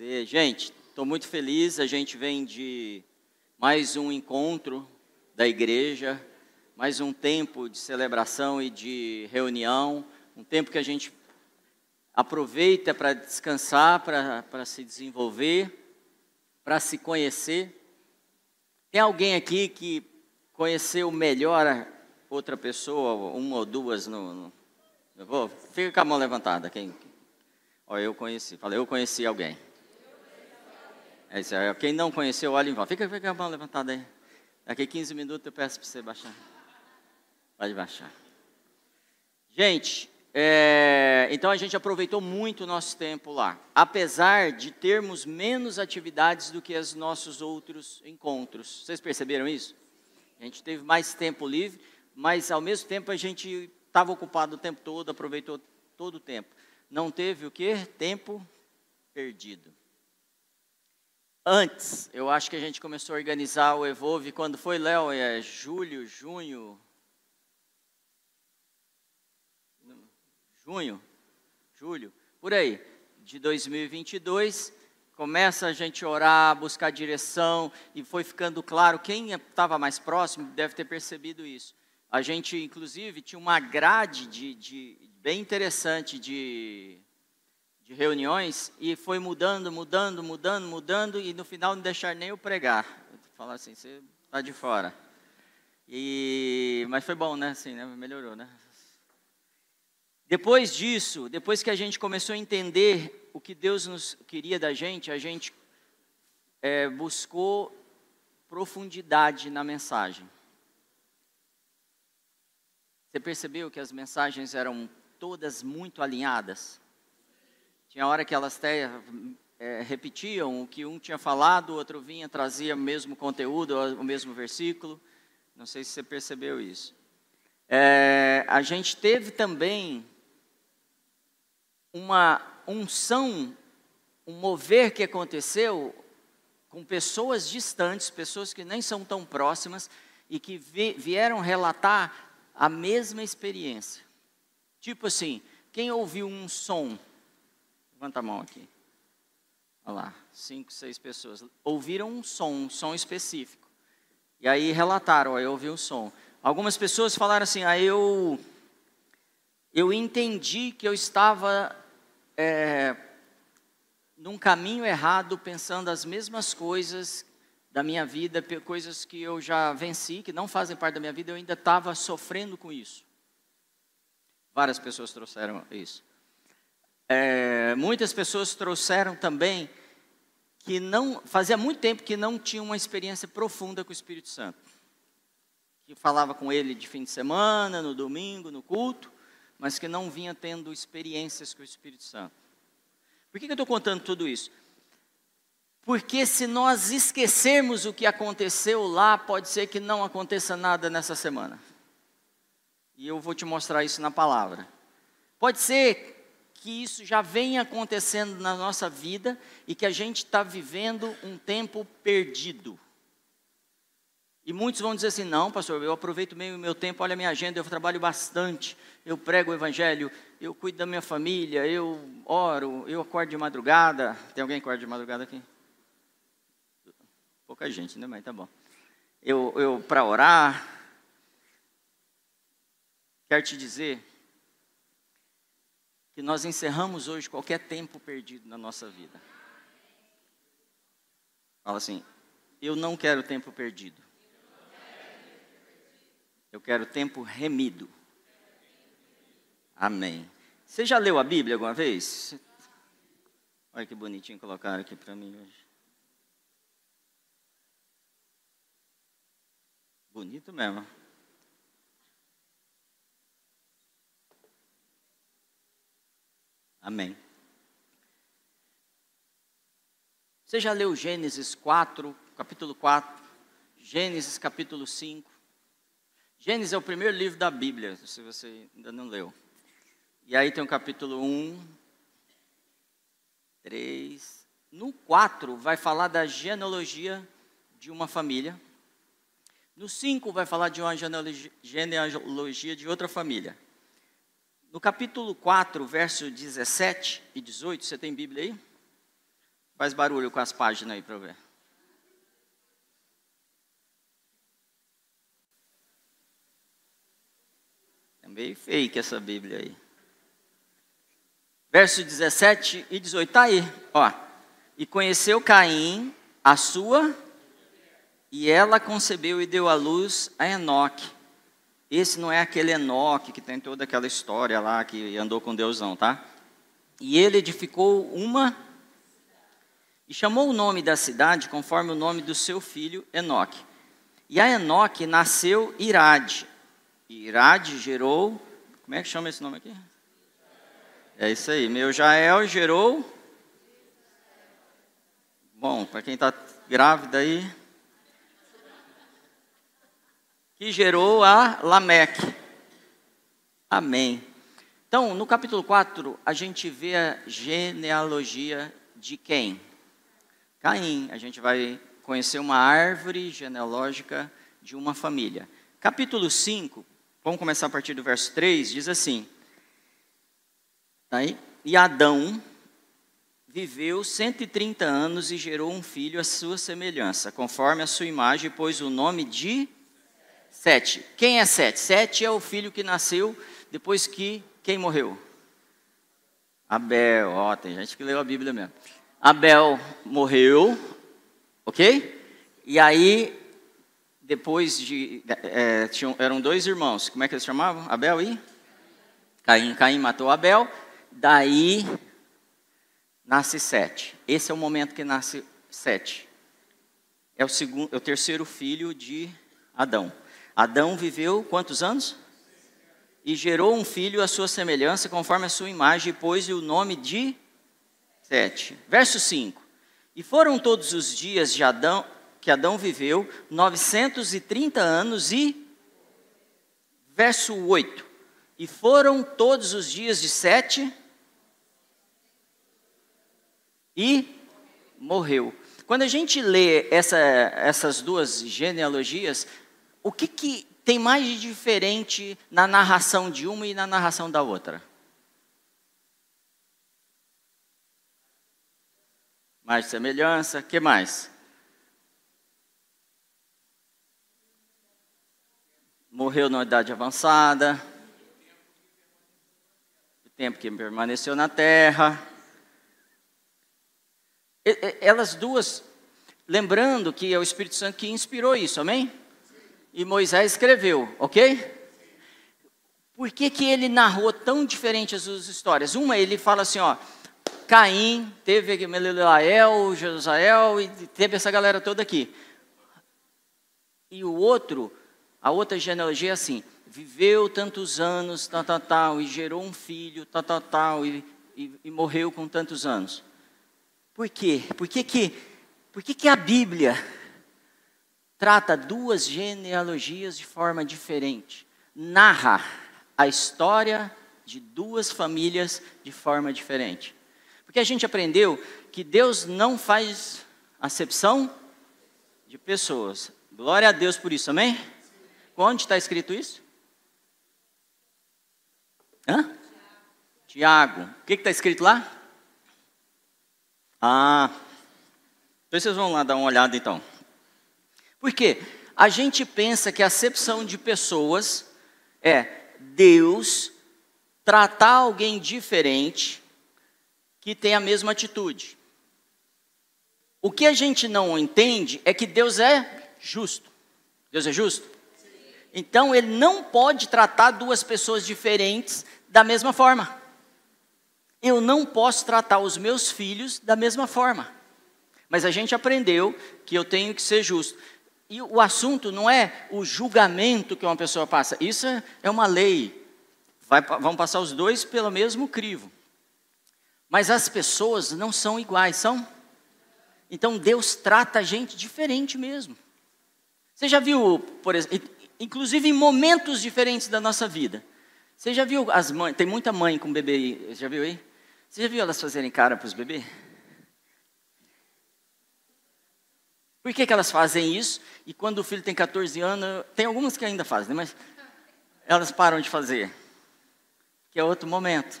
você. Gente, estou muito feliz. A gente vem de mais um encontro da igreja, mais um tempo de celebração e de reunião, um tempo que a gente aproveita para descansar, para se desenvolver, para se conhecer. Tem alguém aqui que conheceu melhor outra pessoa, uma ou duas no, no eu vou, fica com a mão levantada. Quem? Ó, eu conheci. Falei, eu conheci alguém. É isso aí. Quem não conheceu, olha em volta. Fica, fica a mão levantada aí. Daqui 15 minutos eu peço para você baixar. Pode baixar. Gente, é, então a gente aproveitou muito o nosso tempo lá. Apesar de termos menos atividades do que os nossos outros encontros. Vocês perceberam isso? A gente teve mais tempo livre, mas ao mesmo tempo a gente estava ocupado o tempo todo, aproveitou todo o tempo. Não teve o que? Tempo perdido. Antes, eu acho que a gente começou a organizar o Evolve, quando foi, Léo? É julho, junho? Junho? Julho? Por aí, de 2022 começa a gente orar, buscar direção, e foi ficando claro, quem estava mais próximo deve ter percebido isso. A gente, inclusive, tinha uma grade de, de bem interessante de, de reuniões e foi mudando, mudando, mudando, mudando e no final não deixar nem eu pregar. Falar assim, você está de fora. E, mas foi bom, né? Assim, né? Melhorou, né? Depois disso, depois que a gente começou a entender o que Deus nos queria da gente, a gente é, buscou profundidade na mensagem. Você percebeu que as mensagens eram todas muito alinhadas? Tinha hora que elas até é, repetiam o que um tinha falado, o outro vinha, trazia o mesmo conteúdo, o mesmo versículo. Não sei se você percebeu isso. É, a gente teve também uma unção, um mover que aconteceu com pessoas distantes, pessoas que nem são tão próximas e que vieram relatar a mesma experiência. Tipo assim, quem ouviu um som? Levanta a mão aqui. Olha lá, cinco, seis pessoas. Ouviram um som, um som específico. E aí relataram, ó, eu ouvi um som. Algumas pessoas falaram assim, ah, eu, eu entendi que eu estava é, num caminho errado, pensando as mesmas coisas da minha vida, coisas que eu já venci, que não fazem parte da minha vida, eu ainda estava sofrendo com isso. Várias pessoas trouxeram isso. É, muitas pessoas trouxeram também que não fazia muito tempo que não tinham uma experiência profunda com o Espírito Santo. Que falava com ele de fim de semana, no domingo, no culto, mas que não vinha tendo experiências com o Espírito Santo. Por que, que eu estou contando tudo isso? Porque se nós esquecermos o que aconteceu lá, pode ser que não aconteça nada nessa semana. E eu vou te mostrar isso na palavra. Pode ser que isso já venha acontecendo na nossa vida e que a gente está vivendo um tempo perdido. E muitos vão dizer assim: não, pastor, eu aproveito meio o meu tempo, olha a minha agenda, eu trabalho bastante, eu prego o evangelho, eu cuido da minha família, eu oro, eu acordo de madrugada. Tem alguém que acorda de madrugada aqui? Pouca gente, né, mãe? Tá bom. Eu, eu para orar, quero te dizer que nós encerramos hoje qualquer tempo perdido na nossa vida. Fala assim, eu não quero tempo perdido. Eu quero tempo remido. Amém. Você já leu a Bíblia alguma vez? Olha que bonitinho colocaram aqui para mim hoje. Bonito mesmo. Amém. Você já leu Gênesis 4, capítulo 4, Gênesis capítulo 5? Gênesis é o primeiro livro da Bíblia, se você ainda não leu. E aí tem o capítulo 1, 3. No 4 vai falar da genealogia de uma família. No 5 vai falar de uma genealogia de outra família. No capítulo 4, verso 17 e 18, você tem Bíblia aí? Faz barulho com as páginas aí para ver. É meio fake essa Bíblia aí. Verso 17 e 18, tá aí, ó. E conheceu Caim, a sua, e ela concebeu e deu à luz a Enoque. Esse não é aquele Enoque que tem toda aquela história lá que andou com Deus, não, tá? E ele edificou uma e chamou o nome da cidade conforme o nome do seu filho Enoque. E a Enoque nasceu Irade. E Irade gerou. Como é que chama esse nome aqui? É isso aí. Meu Jael gerou. Bom, para quem está grávida aí. Que gerou a Lameque. Amém. Então, no capítulo 4, a gente vê a genealogia de quem? Caim. A gente vai conhecer uma árvore genealógica de uma família. Capítulo 5, vamos começar a partir do verso 3, diz assim: aí, E Adão viveu 130 anos e gerou um filho à sua semelhança, conforme a sua imagem, pôs o nome de Sete. Quem é Sete? Sete é o filho que nasceu depois que quem morreu? Abel. Ó, tem gente que leu a Bíblia mesmo. Abel morreu, ok? E aí, depois de. É, tinham, eram dois irmãos, como é que eles chamavam? Abel e? Caim. Caim matou Abel, daí nasce Sete. Esse é o momento que nasce Sete. É o, segundo, é o terceiro filho de Adão. Adão viveu quantos anos? E gerou um filho à sua semelhança, conforme a sua imagem, e pôs-lhe o nome de 7. Verso 5. E foram todos os dias de Adão, que Adão viveu, 930 anos e. Verso 8. E foram todos os dias de Sete e morreu. Quando a gente lê essa, essas duas genealogias, o que, que tem mais de diferente na narração de uma e na narração da outra? mais semelhança, que mais? Morreu na idade avançada, o tempo que permaneceu na terra. Elas duas, lembrando que é o Espírito Santo que inspirou isso, amém? E Moisés escreveu, ok? Por que, que ele narrou tão diferente as duas histórias? Uma, ele fala assim, ó, Caim, teve Melilael, Josael e teve essa galera toda aqui. E o outro, a outra genealogia é assim: viveu tantos anos, tal, tal, tal, e gerou um filho, tal, tal, tal, e, e, e morreu com tantos anos. Por quê? Por que, que, por que, que a Bíblia trata duas genealogias de forma diferente? Narra a história de duas famílias de forma diferente. Porque a gente aprendeu que Deus não faz acepção de pessoas. Glória a Deus por isso, amém? Onde está escrito isso? Hã? Tiago. O que está escrito lá? Ah, então vocês vão lá dar uma olhada então. Por quê? A gente pensa que a acepção de pessoas é Deus tratar alguém diferente que tem a mesma atitude. O que a gente não entende é que Deus é justo. Deus é justo? Então ele não pode tratar duas pessoas diferentes da mesma forma. Eu não posso tratar os meus filhos da mesma forma. Mas a gente aprendeu que eu tenho que ser justo. E o assunto não é o julgamento que uma pessoa passa. Isso é uma lei. Vai, vão passar os dois pelo mesmo crivo. Mas as pessoas não são iguais, são? Então Deus trata a gente diferente mesmo. Você já viu, por exemplo, inclusive em momentos diferentes da nossa vida. Você já viu as mães, tem muita mãe com bebê já viu aí? Você já viu elas fazerem cara para os bebês? Por que, que elas fazem isso? E quando o filho tem 14 anos, tem algumas que ainda fazem, mas elas param de fazer. Que é outro momento.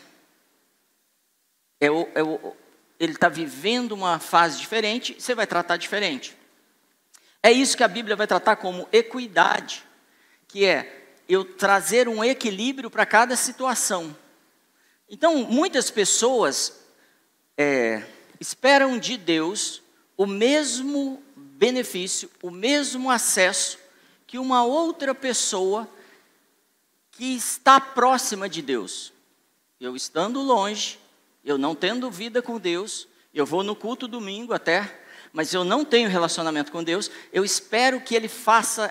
É o, é o, ele está vivendo uma fase diferente, você vai tratar diferente. É isso que a Bíblia vai tratar como equidade, que é eu trazer um equilíbrio para cada situação. Então, muitas pessoas é, esperam de Deus o mesmo benefício, o mesmo acesso que uma outra pessoa que está próxima de Deus. Eu estando longe, eu não tendo vida com Deus, eu vou no culto domingo até, mas eu não tenho relacionamento com Deus, eu espero que Ele faça,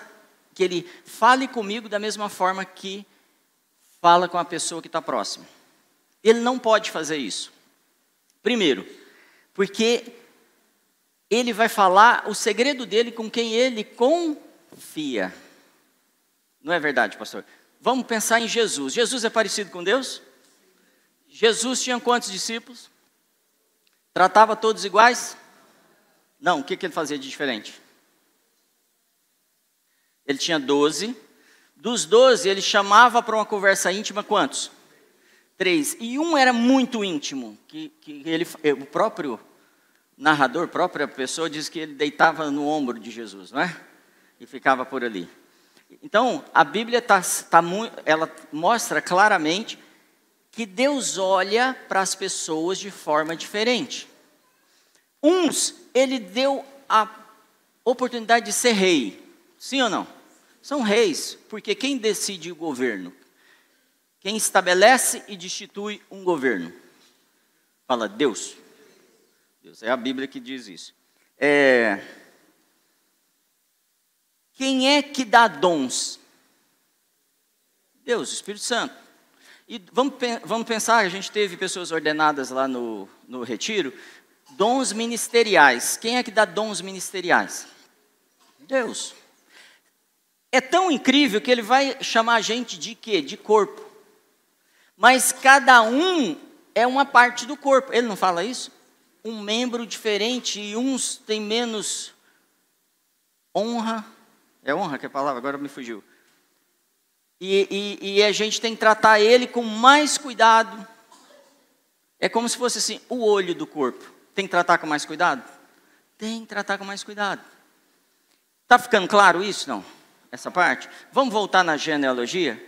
que Ele fale comigo da mesma forma que fala com a pessoa que está próxima. Ele não pode fazer isso. Primeiro, porque ele vai falar o segredo dele com quem ele confia. Não é verdade, pastor? Vamos pensar em Jesus. Jesus é parecido com Deus? Jesus tinha quantos discípulos? Tratava todos iguais? Não, o que, que ele fazia de diferente? Ele tinha doze. Dos doze, ele chamava para uma conversa íntima quantos? Três. E um era muito íntimo, que, que ele, o próprio narrador, própria pessoa, diz que ele deitava no ombro de Jesus, não é? E ficava por ali. Então, a Bíblia tá, tá, ela mostra claramente que Deus olha para as pessoas de forma diferente. Uns, ele deu a oportunidade de ser rei, sim ou não? São reis, porque quem decide o governo? Quem estabelece e destitui um governo? Fala Deus. Deus, é a Bíblia que diz isso. É... Quem é que dá dons? Deus, Espírito Santo. E vamos, vamos pensar, a gente teve pessoas ordenadas lá no, no retiro, dons ministeriais. Quem é que dá dons ministeriais? Deus. É tão incrível que ele vai chamar a gente de quê? De corpo. Mas cada um é uma parte do corpo. Ele não fala isso? Um membro diferente e uns têm menos honra. É honra que é a palavra, agora me fugiu. E, e, e a gente tem que tratar ele com mais cuidado. É como se fosse assim, o olho do corpo. Tem que tratar com mais cuidado? Tem que tratar com mais cuidado. Está ficando claro isso, não? Essa parte? Vamos voltar na genealogia?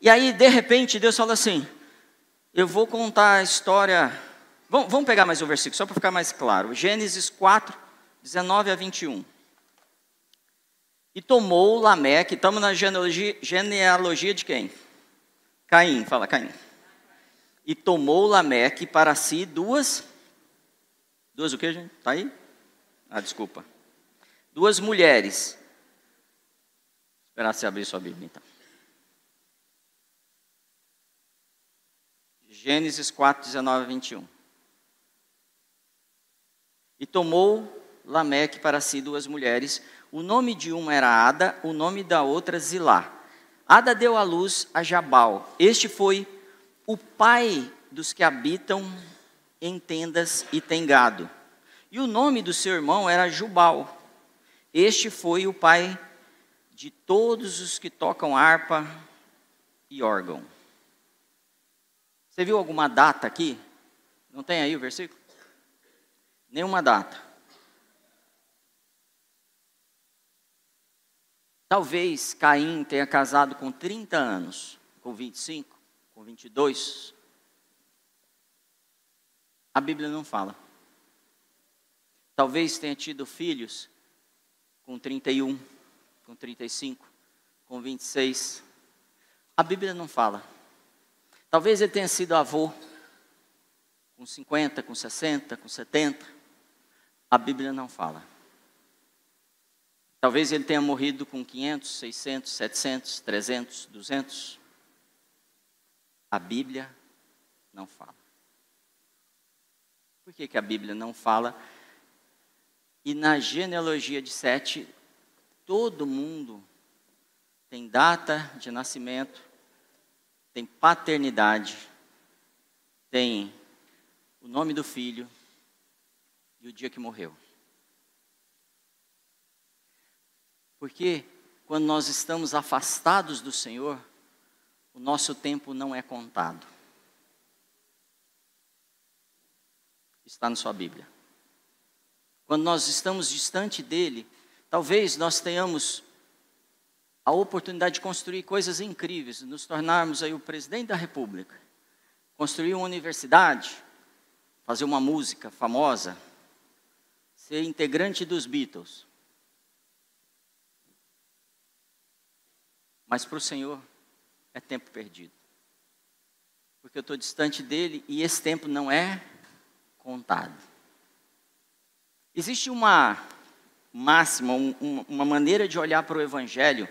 E aí, de repente, Deus fala assim: Eu vou contar a história. Vamos, pegar mais um versículo, só para ficar mais claro. Gênesis 4, 19 a 21. E tomou Lameque, estamos na genealogia, genealogia de quem? Caim, fala Caim. E tomou Lameque para si duas. Duas o que, gente? Está aí? Ah, desculpa. Duas mulheres. Esperar você abrir sua Bíblia, então. Gênesis 4, 19 a 21. E tomou Lameque para si duas mulheres, o nome de uma era Ada, o nome da outra Zilá. Ada deu à luz a Jabal. Este foi o pai dos que habitam em tendas e tem gado. E o nome do seu irmão era Jubal. Este foi o pai de todos os que tocam harpa e órgão. Você viu alguma data aqui? Não tem aí o versículo? Nenhuma data. Talvez Caim tenha casado com 30 anos, com 25, com 22. A Bíblia não fala. Talvez tenha tido filhos com 31, com 35, com 26. A Bíblia não fala. Talvez ele tenha sido avô com 50, com 60, com 70. A Bíblia não fala. Talvez ele tenha morrido com 500, 600, 700, 300, 200. A Bíblia não fala. Por que, que a Bíblia não fala? E na genealogia de Sete, todo mundo tem data de nascimento, tem paternidade, tem o nome do filho e o dia que morreu. Porque quando nós estamos afastados do Senhor, o nosso tempo não é contado. está na sua Bíblia. Quando nós estamos distante dele, talvez nós tenhamos a oportunidade de construir coisas incríveis, nos tornarmos aí o presidente da República, construir uma universidade, fazer uma música famosa, ser integrante dos Beatles. Mas para o Senhor é tempo perdido. Porque eu estou distante dele e esse tempo não é contado. Existe uma máxima, um, uma maneira de olhar para o Evangelho,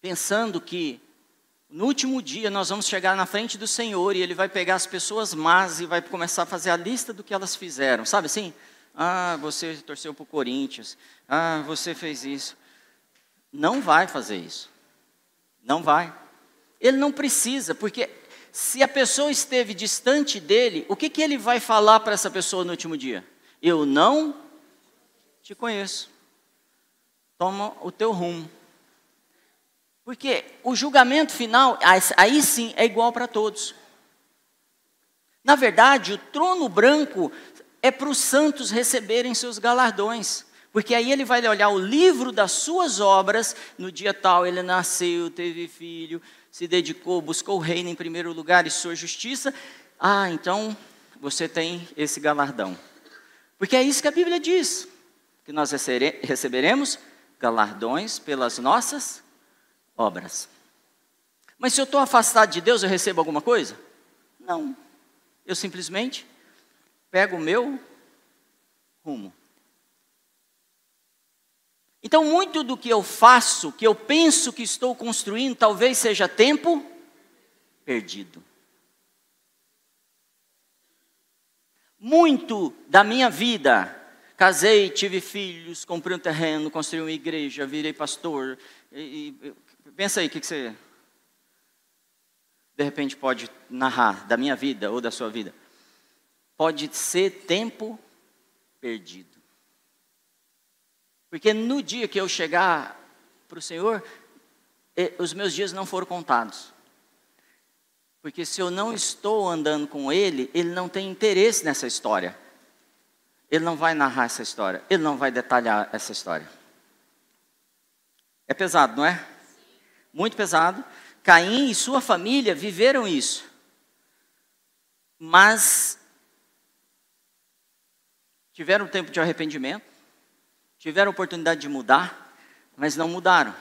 pensando que no último dia nós vamos chegar na frente do Senhor e Ele vai pegar as pessoas más e vai começar a fazer a lista do que elas fizeram, sabe assim? Ah, você torceu para o Corinthians, ah, você fez isso. Não vai fazer isso. Não vai. Ele não precisa, porque se a pessoa esteve distante dele, o que, que ele vai falar para essa pessoa no último dia? Eu não te conheço. Toma o teu rumo. Porque o julgamento final, aí sim, é igual para todos. Na verdade, o trono branco é para os santos receberem seus galardões. Porque aí ele vai olhar o livro das suas obras, no dia tal ele nasceu, teve filho, se dedicou, buscou o reino em primeiro lugar e sua justiça. Ah, então você tem esse galardão. Porque é isso que a Bíblia diz, que nós receberemos galardões pelas nossas obras. Mas se eu estou afastado de Deus, eu recebo alguma coisa? Não. Eu simplesmente pego o meu rumo. Então, muito do que eu faço, que eu penso que estou construindo, talvez seja tempo perdido. Muito da minha vida, casei, tive filhos, comprei um terreno, construí uma igreja, virei pastor. E, e, pensa aí, o que, que você de repente pode narrar da minha vida ou da sua vida? Pode ser tempo perdido. Porque no dia que eu chegar para o Senhor, os meus dias não foram contados. Porque se eu não estou andando com Ele, Ele não tem interesse nessa história. Ele não vai narrar essa história. Ele não vai detalhar essa história. É pesado, não é? Muito pesado. Caim e sua família viveram isso. Mas tiveram tempo de arrependimento tiveram oportunidade de mudar, mas não mudaram.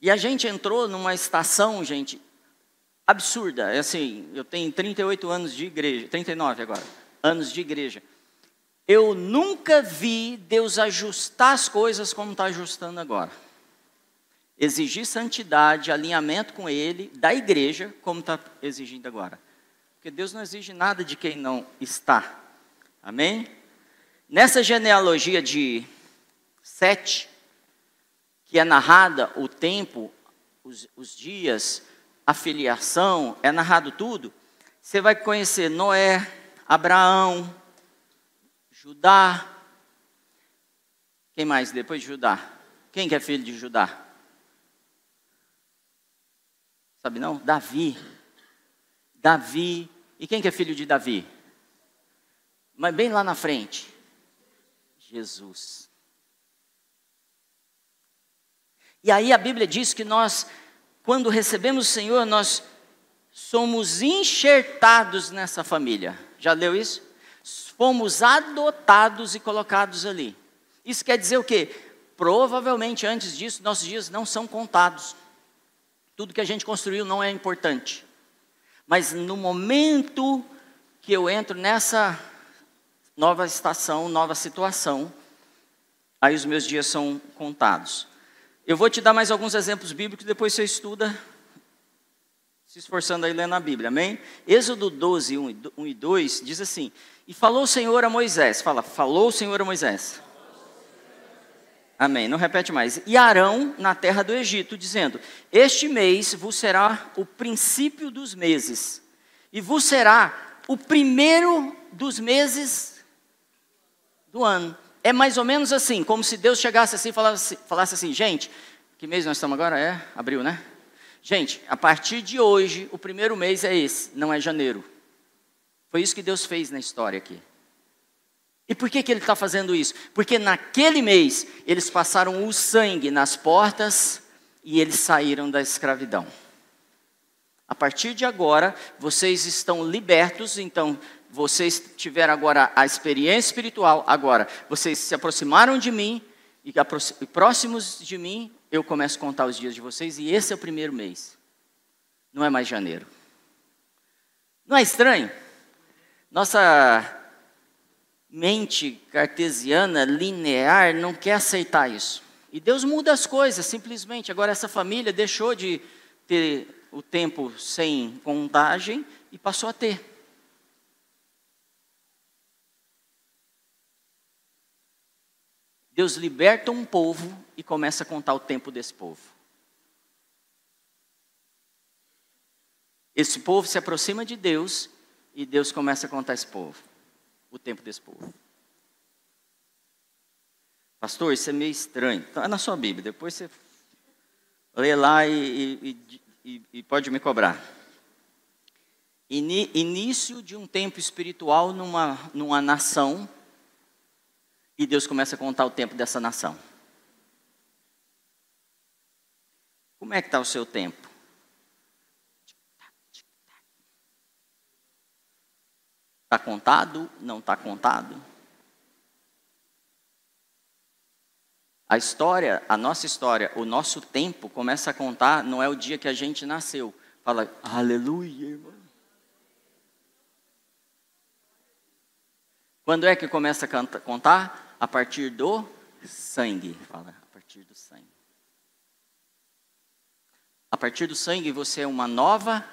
E a gente entrou numa estação, gente, absurda. É assim, eu tenho 38 anos de igreja, 39 agora, anos de igreja. Eu nunca vi Deus ajustar as coisas como está ajustando agora. Exigir santidade, alinhamento com Ele, da igreja, como está exigindo agora. Porque Deus não exige nada de quem não está. Amém? Nessa genealogia de sete, que é narrada o tempo, os, os dias, a filiação, é narrado tudo, você vai conhecer Noé, Abraão, Judá. Quem mais depois de Judá? Quem que é filho de Judá? Sabe não? Davi. Davi. E quem que é filho de Davi? Mas bem lá na frente. Jesus. E aí a Bíblia diz que nós, quando recebemos o Senhor, nós somos enxertados nessa família. Já leu isso? Fomos adotados e colocados ali. Isso quer dizer o quê? Provavelmente antes disso, nossos dias não são contados. Tudo que a gente construiu não é importante. Mas no momento que eu entro nessa nova estação, nova situação, aí os meus dias são contados. Eu vou te dar mais alguns exemplos bíblicos, depois você estuda, se esforçando aí lendo a Bíblia, amém? Êxodo 12, 1 e 2 diz assim: E falou o Senhor a Moisés, fala, falou o Senhor a Moisés. Amém. Não repete mais. E Arão na terra do Egito, dizendo: Este mês vos será o princípio dos meses, e vos será o primeiro dos meses do ano. É mais ou menos assim, como se Deus chegasse assim e falasse, falasse assim, gente, que mês nós estamos agora? É abril, né? Gente, a partir de hoje, o primeiro mês é esse, não é janeiro. Foi isso que Deus fez na história aqui. E por que, que ele está fazendo isso? Porque naquele mês eles passaram o sangue nas portas e eles saíram da escravidão. A partir de agora, vocês estão libertos, então vocês tiveram agora a experiência espiritual, agora vocês se aproximaram de mim e próximos de mim, eu começo a contar os dias de vocês e esse é o primeiro mês. Não é mais janeiro. Não é estranho? Nossa mente cartesiana, linear, não quer aceitar isso. E Deus muda as coisas, simplesmente. Agora, essa família deixou de ter o tempo sem contagem e passou a ter. Deus liberta um povo e começa a contar o tempo desse povo. Esse povo se aproxima de Deus e Deus começa a contar esse povo, o tempo desse povo. Pastor, isso é meio estranho. Está na sua Bíblia, depois você lê lá e, e, e, e pode me cobrar. Início de um tempo espiritual numa, numa nação e Deus começa a contar o tempo dessa nação. Como é que está o seu tempo? Está contado? Não está contado? A história, a nossa história, o nosso tempo começa a contar, não é o dia que a gente nasceu. Fala, aleluia, irmão. Quando é que começa a contar? A partir do sangue. Fala, a partir do sangue. A partir do sangue você é uma nova.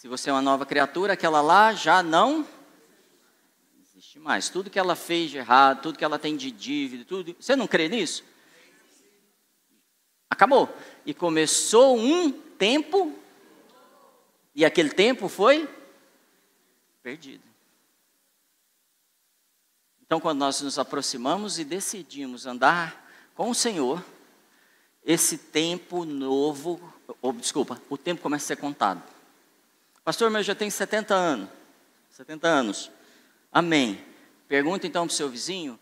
Se você é uma nova criatura, aquela lá já não existe mais. Tudo que ela fez de errado, tudo que ela tem de dívida, tudo. Você não crê nisso? Acabou. E começou um tempo, e aquele tempo foi perdido. Então, quando nós nos aproximamos e decidimos andar com o Senhor, esse tempo novo, ou, desculpa, o tempo começa a ser contado. Pastor, mas já tenho 70 anos. 70 anos. Amém. Pergunta então para o seu vizinho,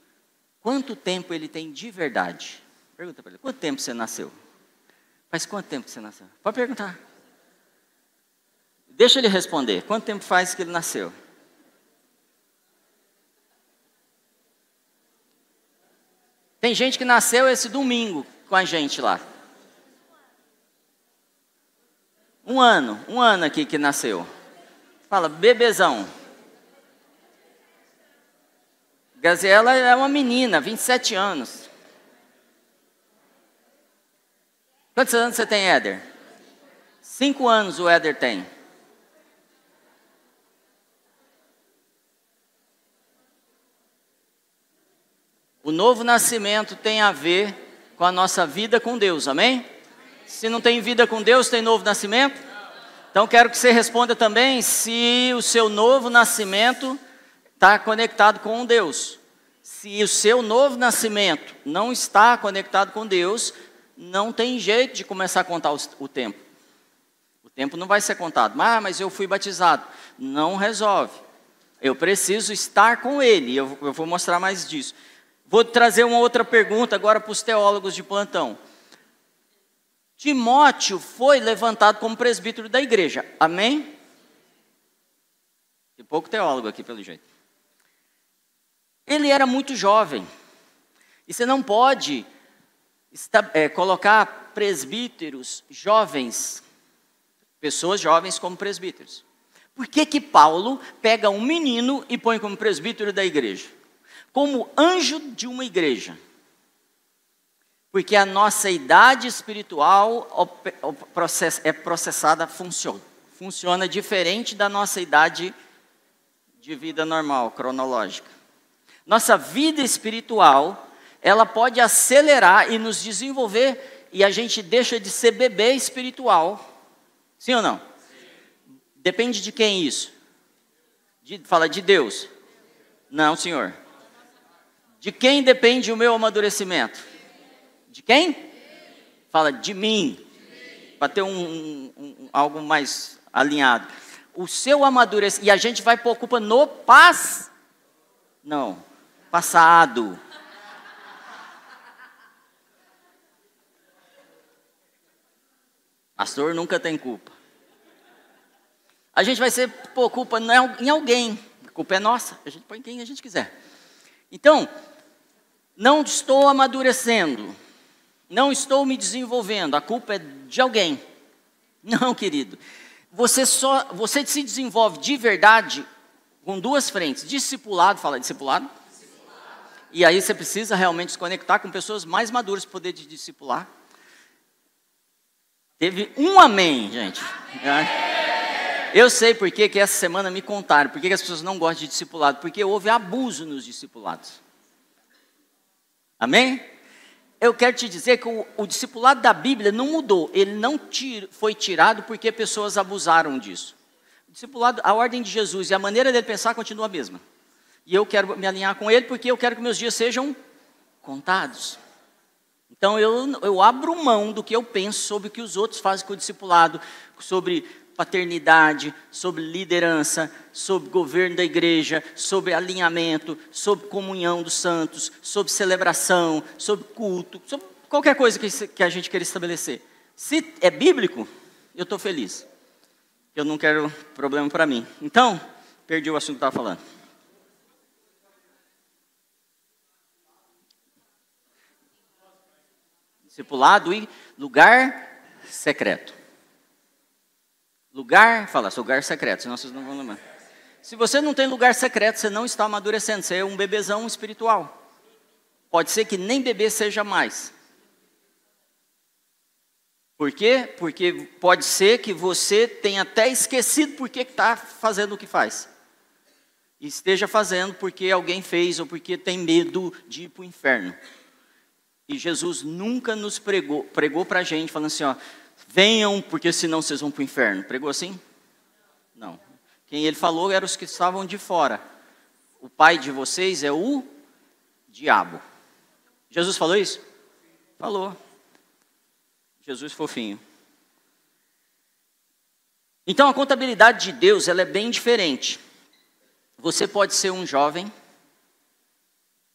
quanto tempo ele tem de verdade? Pergunta para ele, quanto tempo você nasceu? Faz quanto tempo que você nasceu? Pode perguntar. Deixa ele responder. Quanto tempo faz que ele nasceu? Tem gente que nasceu esse domingo com a gente lá. Um ano, um ano aqui que nasceu. Fala, bebezão. Gaziela é uma menina, 27 anos. Quantos anos você tem, Éder? Cinco anos o Éder tem. O novo nascimento tem a ver com a nossa vida com Deus, amém? Se não tem vida com Deus, tem novo nascimento? Então quero que você responda também se o seu novo nascimento está conectado com Deus. Se o seu novo nascimento não está conectado com Deus, não tem jeito de começar a contar o, tempo. O tempo não vai ser contado. Ah, mas eu fui batizado. Não resolve. Eu preciso estar com Ele. Eu, eu vou mostrar mais disso. Vou trazer uma outra pergunta agora para os teólogos de plantão. Timóteo foi levantado como presbítero da igreja, amém? Tem pouco teólogo aqui, pelo jeito. Ele era muito jovem, e você não pode é, colocar presbíteros jovens, pessoas jovens como presbíteros. Por que, que Paulo pega um menino e põe como presbítero da igreja? como anjo de uma igreja. Porque a nossa idade espiritual é processada, funciona. Funciona diferente da nossa idade de vida normal, cronológica. Nossa vida espiritual, ela pode acelerar e nos desenvolver e a gente deixa de ser bebê espiritual. Sim ou não? Sim. Depende de quem isso? De, fala de Deus. Não, senhor. De quem depende o meu amadurecimento? De quem? Fala, de mim. Para ter um, um, um, algo mais alinhado. o seu amadurecimento. E a gente vai pôr culpa no paz. Não, passado. Pastor nunca tem culpa. A gente vai ser pôr culpa em alguém. A culpa é nossa. A gente põe quem a gente quiser. Então, não estou amadurecendo. Não estou me desenvolvendo. A culpa é de alguém. Não, querido. Você só, você se desenvolve de verdade com duas frentes. Discipulado, fala discipulado. discipulado. E aí você precisa realmente se conectar com pessoas mais maduras para poder te discipular. Teve um amém, gente. Amém. Eu sei por que, essa semana me contaram, por que as pessoas não gostam de discipulado, porque houve abuso nos discipulados. Amém? Eu quero te dizer que o, o discipulado da Bíblia não mudou, ele não foi tirado porque pessoas abusaram disso. O discipulado, a ordem de Jesus e a maneira dele pensar continua a mesma. E eu quero me alinhar com ele porque eu quero que meus dias sejam contados. Então eu, eu abro mão do que eu penso sobre o que os outros fazem com o discipulado, sobre paternidade, sobre liderança, sobre governo da igreja, sobre alinhamento, sobre comunhão dos santos, sobre celebração, sobre culto, sobre qualquer coisa que, a gente queira estabelecer. Se é bíblico, eu estou feliz. Eu não quero problema para mim. Então, perdi o assunto que estava falando. Discipulado e lugar secreto. Lugar, fala, lugar secreto, senão vocês não vão lembrar. Se você não tem lugar secreto, você não está amadurecendo, você é um bebezão espiritual. Pode ser que nem bebê seja mais. Por quê? Porque pode ser que você tenha até esquecido por que está fazendo o que faz. E esteja fazendo porque alguém fez ou porque tem medo de ir para o inferno. E Jesus nunca nos pregou, pregou para a gente, falando assim, ó, venham, porque senão vocês vão para o inferno. Pregou assim? Não. Quem ele falou eram os que estavam de fora. O pai de vocês é o diabo. Jesus falou isso? Falou. Jesus fofinho. Então a contabilidade de Deus ela é bem diferente. Você pode ser um jovem,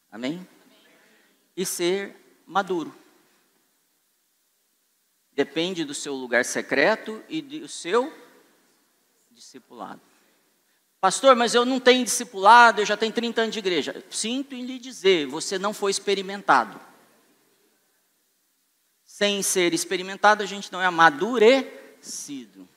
amém? E ser maduro. Depende do seu lugar secreto e do seu discipulado. Pastor, mas eu não tenho discipulado, eu já tenho 30 anos de igreja. Sinto em lhe dizer, você não foi experimentado. Sem ser experimentado, a gente não é amadurecido.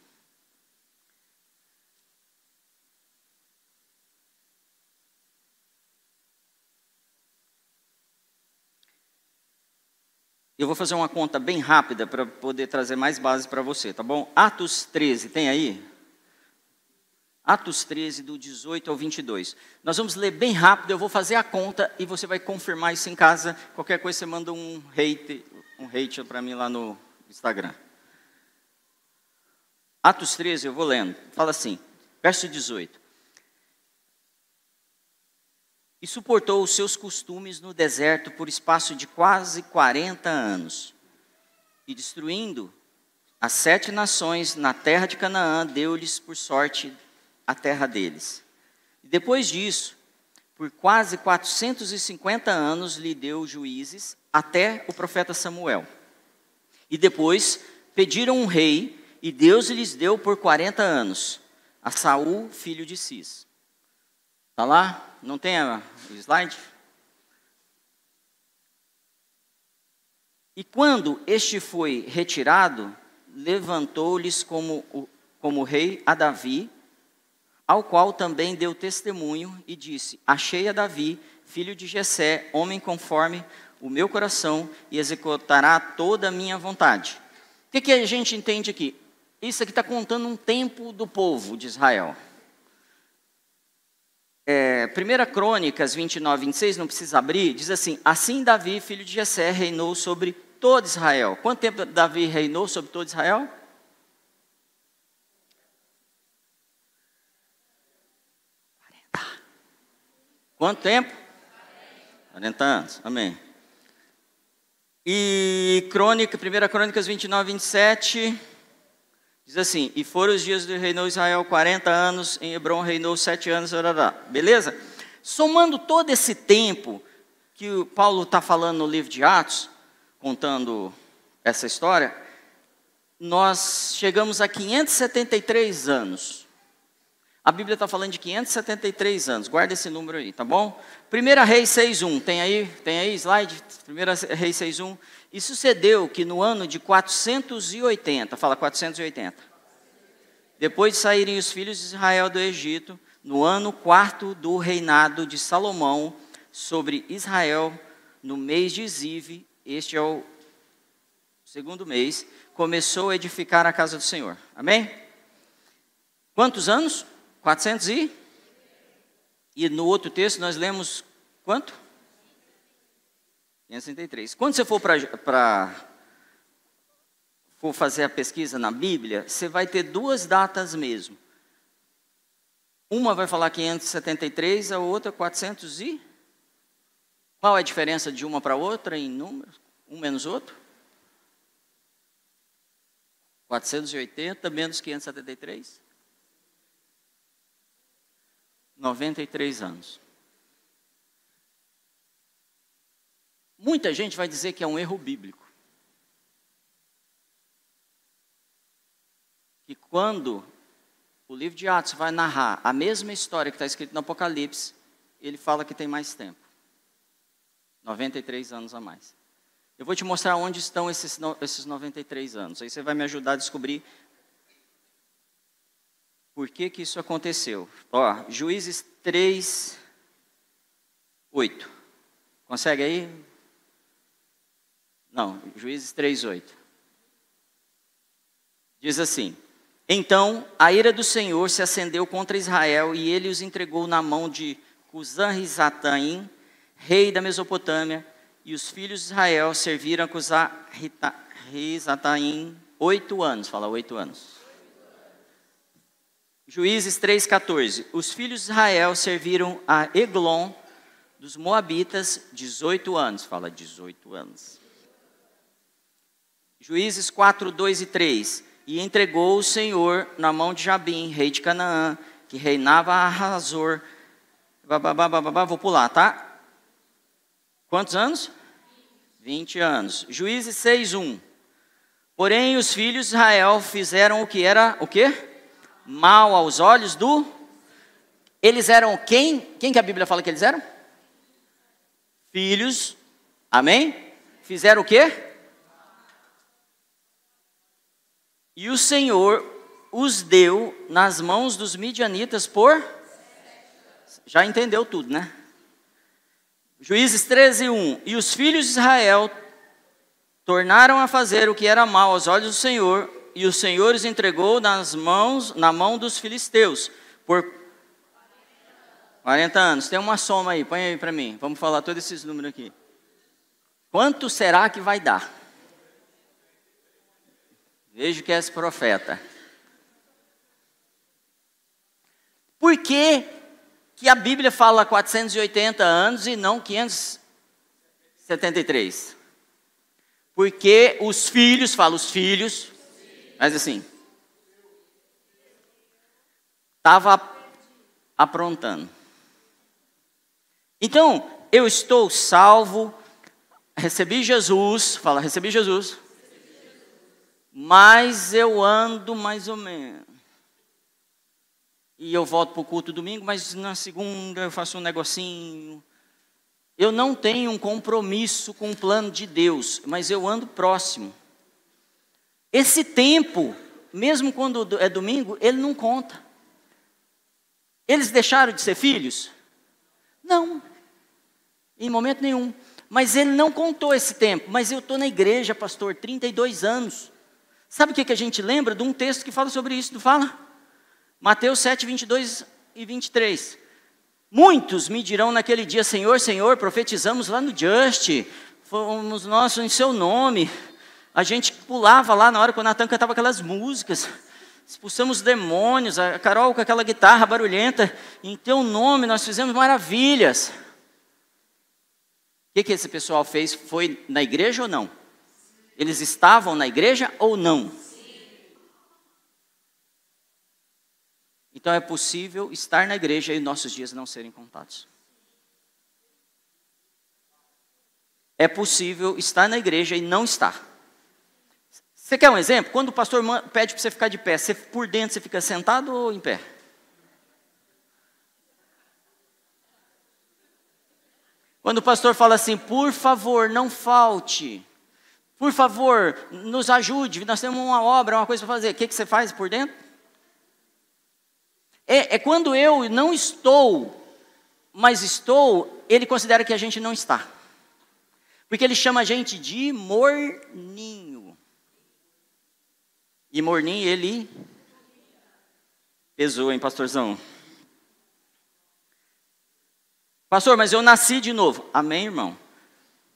Eu vou fazer uma conta bem rápida para poder trazer mais bases para você, tá bom? Atos 13, tem aí? Atos 13, do 18 ao 22. Nós vamos ler bem rápido, eu vou fazer a conta e você vai confirmar isso em casa. Qualquer coisa você manda um hate, um hate para mim lá no Instagram. Atos 13, eu vou lendo. Fala assim, verso 18 e suportou os seus costumes no deserto por espaço de quase 40 anos. E destruindo as sete nações na terra de Canaã, deu-lhes por sorte a terra deles. E depois disso, por quase 450 anos lhe deu juízes até o profeta Samuel. E depois pediram um rei, e Deus lhes deu por 40 anos a Saul, filho de Cis. Está lá? Não tem o slide? E quando este foi retirado, levantou-lhes como, como rei a Davi, ao qual também deu testemunho e disse: Achei a Davi, filho de Jessé, homem conforme o meu coração, e executará toda a minha vontade. O que, que a gente entende aqui? Isso aqui está contando um tempo do povo de Israel. É, 1 Crônicas 29, 26, não precisa abrir, diz assim: Assim Davi, filho de Jessé, reinou sobre todo Israel. Quanto tempo Davi reinou sobre todo Israel? Quanto tempo? 40 anos, amém. E Crônica, 1 Crônicas 29, 27, Diz assim: E foram os dias do reinou Israel 40 anos, em Hebron reinou sete anos, beleza? Somando todo esse tempo que o Paulo está falando no livro de Atos, contando essa história, nós chegamos a 573 anos. A Bíblia está falando de 573 anos, guarda esse número aí, tá bom? 1 Reis 6.1, tem aí, tem aí slide? 1 Reis 6.1. E sucedeu que no ano de 480, fala 480, depois de saírem os filhos de Israel do Egito, no ano quarto do reinado de Salomão sobre Israel, no mês de Zive, este é o segundo mês, começou a edificar a casa do Senhor. Amém? Quantos anos? 400 e? E no outro texto nós lemos quanto? 563. Quando você for para for fazer a pesquisa na Bíblia, você vai ter duas datas mesmo. Uma vai falar 573, a outra 400 e? Qual é a diferença de uma para outra em números? Um menos outro? 480 menos 573? 93 anos. Muita gente vai dizer que é um erro bíblico. Que quando o livro de Atos vai narrar a mesma história que está escrita no Apocalipse, ele fala que tem mais tempo 93 anos a mais. Eu vou te mostrar onde estão esses, esses 93 anos. Aí você vai me ajudar a descobrir por que, que isso aconteceu. Ó, Juízes 3, 8. Consegue aí? Não, Juízes 3, 8. Diz assim: Então a ira do Senhor se acendeu contra Israel e ele os entregou na mão de Cusã-Risataim, rei da Mesopotâmia, e os filhos de Israel serviram a Cusã-Risataim oito anos. Fala, oito anos. Juízes 3,14. Os filhos de Israel serviram a Eglon dos Moabitas 18 anos. Fala, 18 anos. Juízes 4, 2 e 3. E entregou o Senhor na mão de Jabim, rei de Canaã, que reinava a Razor. Vou pular, tá? Quantos anos? 20 anos. Juízes 6, 1. Porém, os filhos de Israel fizeram o que era o quê? mal aos olhos do. Eles eram quem? Quem que a Bíblia fala que eles eram? Filhos. Amém? Fizeram o quê? E o Senhor os deu nas mãos dos midianitas por. Já entendeu tudo, né? Juízes 13, 1. E os filhos de Israel tornaram a fazer o que era mal aos olhos do Senhor, e o Senhor os entregou nas mãos, na mão dos filisteus por 40 anos. Tem uma soma aí, põe aí para mim. Vamos falar todos esses números aqui. Quanto será que vai dar? Vejo que és profeta. Por que, que a Bíblia fala 480 anos e não 573? Porque os filhos, fala os filhos, mas assim, estava aprontando. Então, eu estou salvo, recebi Jesus, fala, recebi Jesus, mas eu ando mais ou menos. E eu volto para o culto domingo, mas na segunda eu faço um negocinho. Eu não tenho um compromisso com o plano de Deus, mas eu ando próximo. Esse tempo, mesmo quando é domingo, ele não conta. Eles deixaram de ser filhos? Não, em momento nenhum. Mas ele não contou esse tempo. Mas eu estou na igreja, pastor, 32 anos. Sabe o que, que a gente lembra de um texto que fala sobre isso? Não fala? Mateus 7, 22 e 23. Muitos me dirão naquele dia: Senhor, Senhor, profetizamos lá no Just, fomos nós em seu nome a gente pulava lá na hora que o Natan cantava aquelas músicas. Expulsamos demônios, a Carol com aquela guitarra barulhenta. Em teu nome nós fizemos maravilhas. O que, que esse pessoal fez? Foi na igreja ou não? Eles estavam na igreja ou não? Então é possível estar na igreja e nossos dias não serem contados. É possível estar na igreja e não estar. Você quer um exemplo? Quando o pastor pede para você ficar de pé, você, por dentro você fica sentado ou em pé? Quando o pastor fala assim, por favor, não falte. Por favor, nos ajude. Nós temos uma obra, uma coisa para fazer. O que, que você faz por dentro? É, é quando eu não estou, mas estou, ele considera que a gente não está. Porque ele chama a gente de morninho. E morninho ele pesou, hein, pastorzão? Pastor, mas eu nasci de novo. Amém, irmão?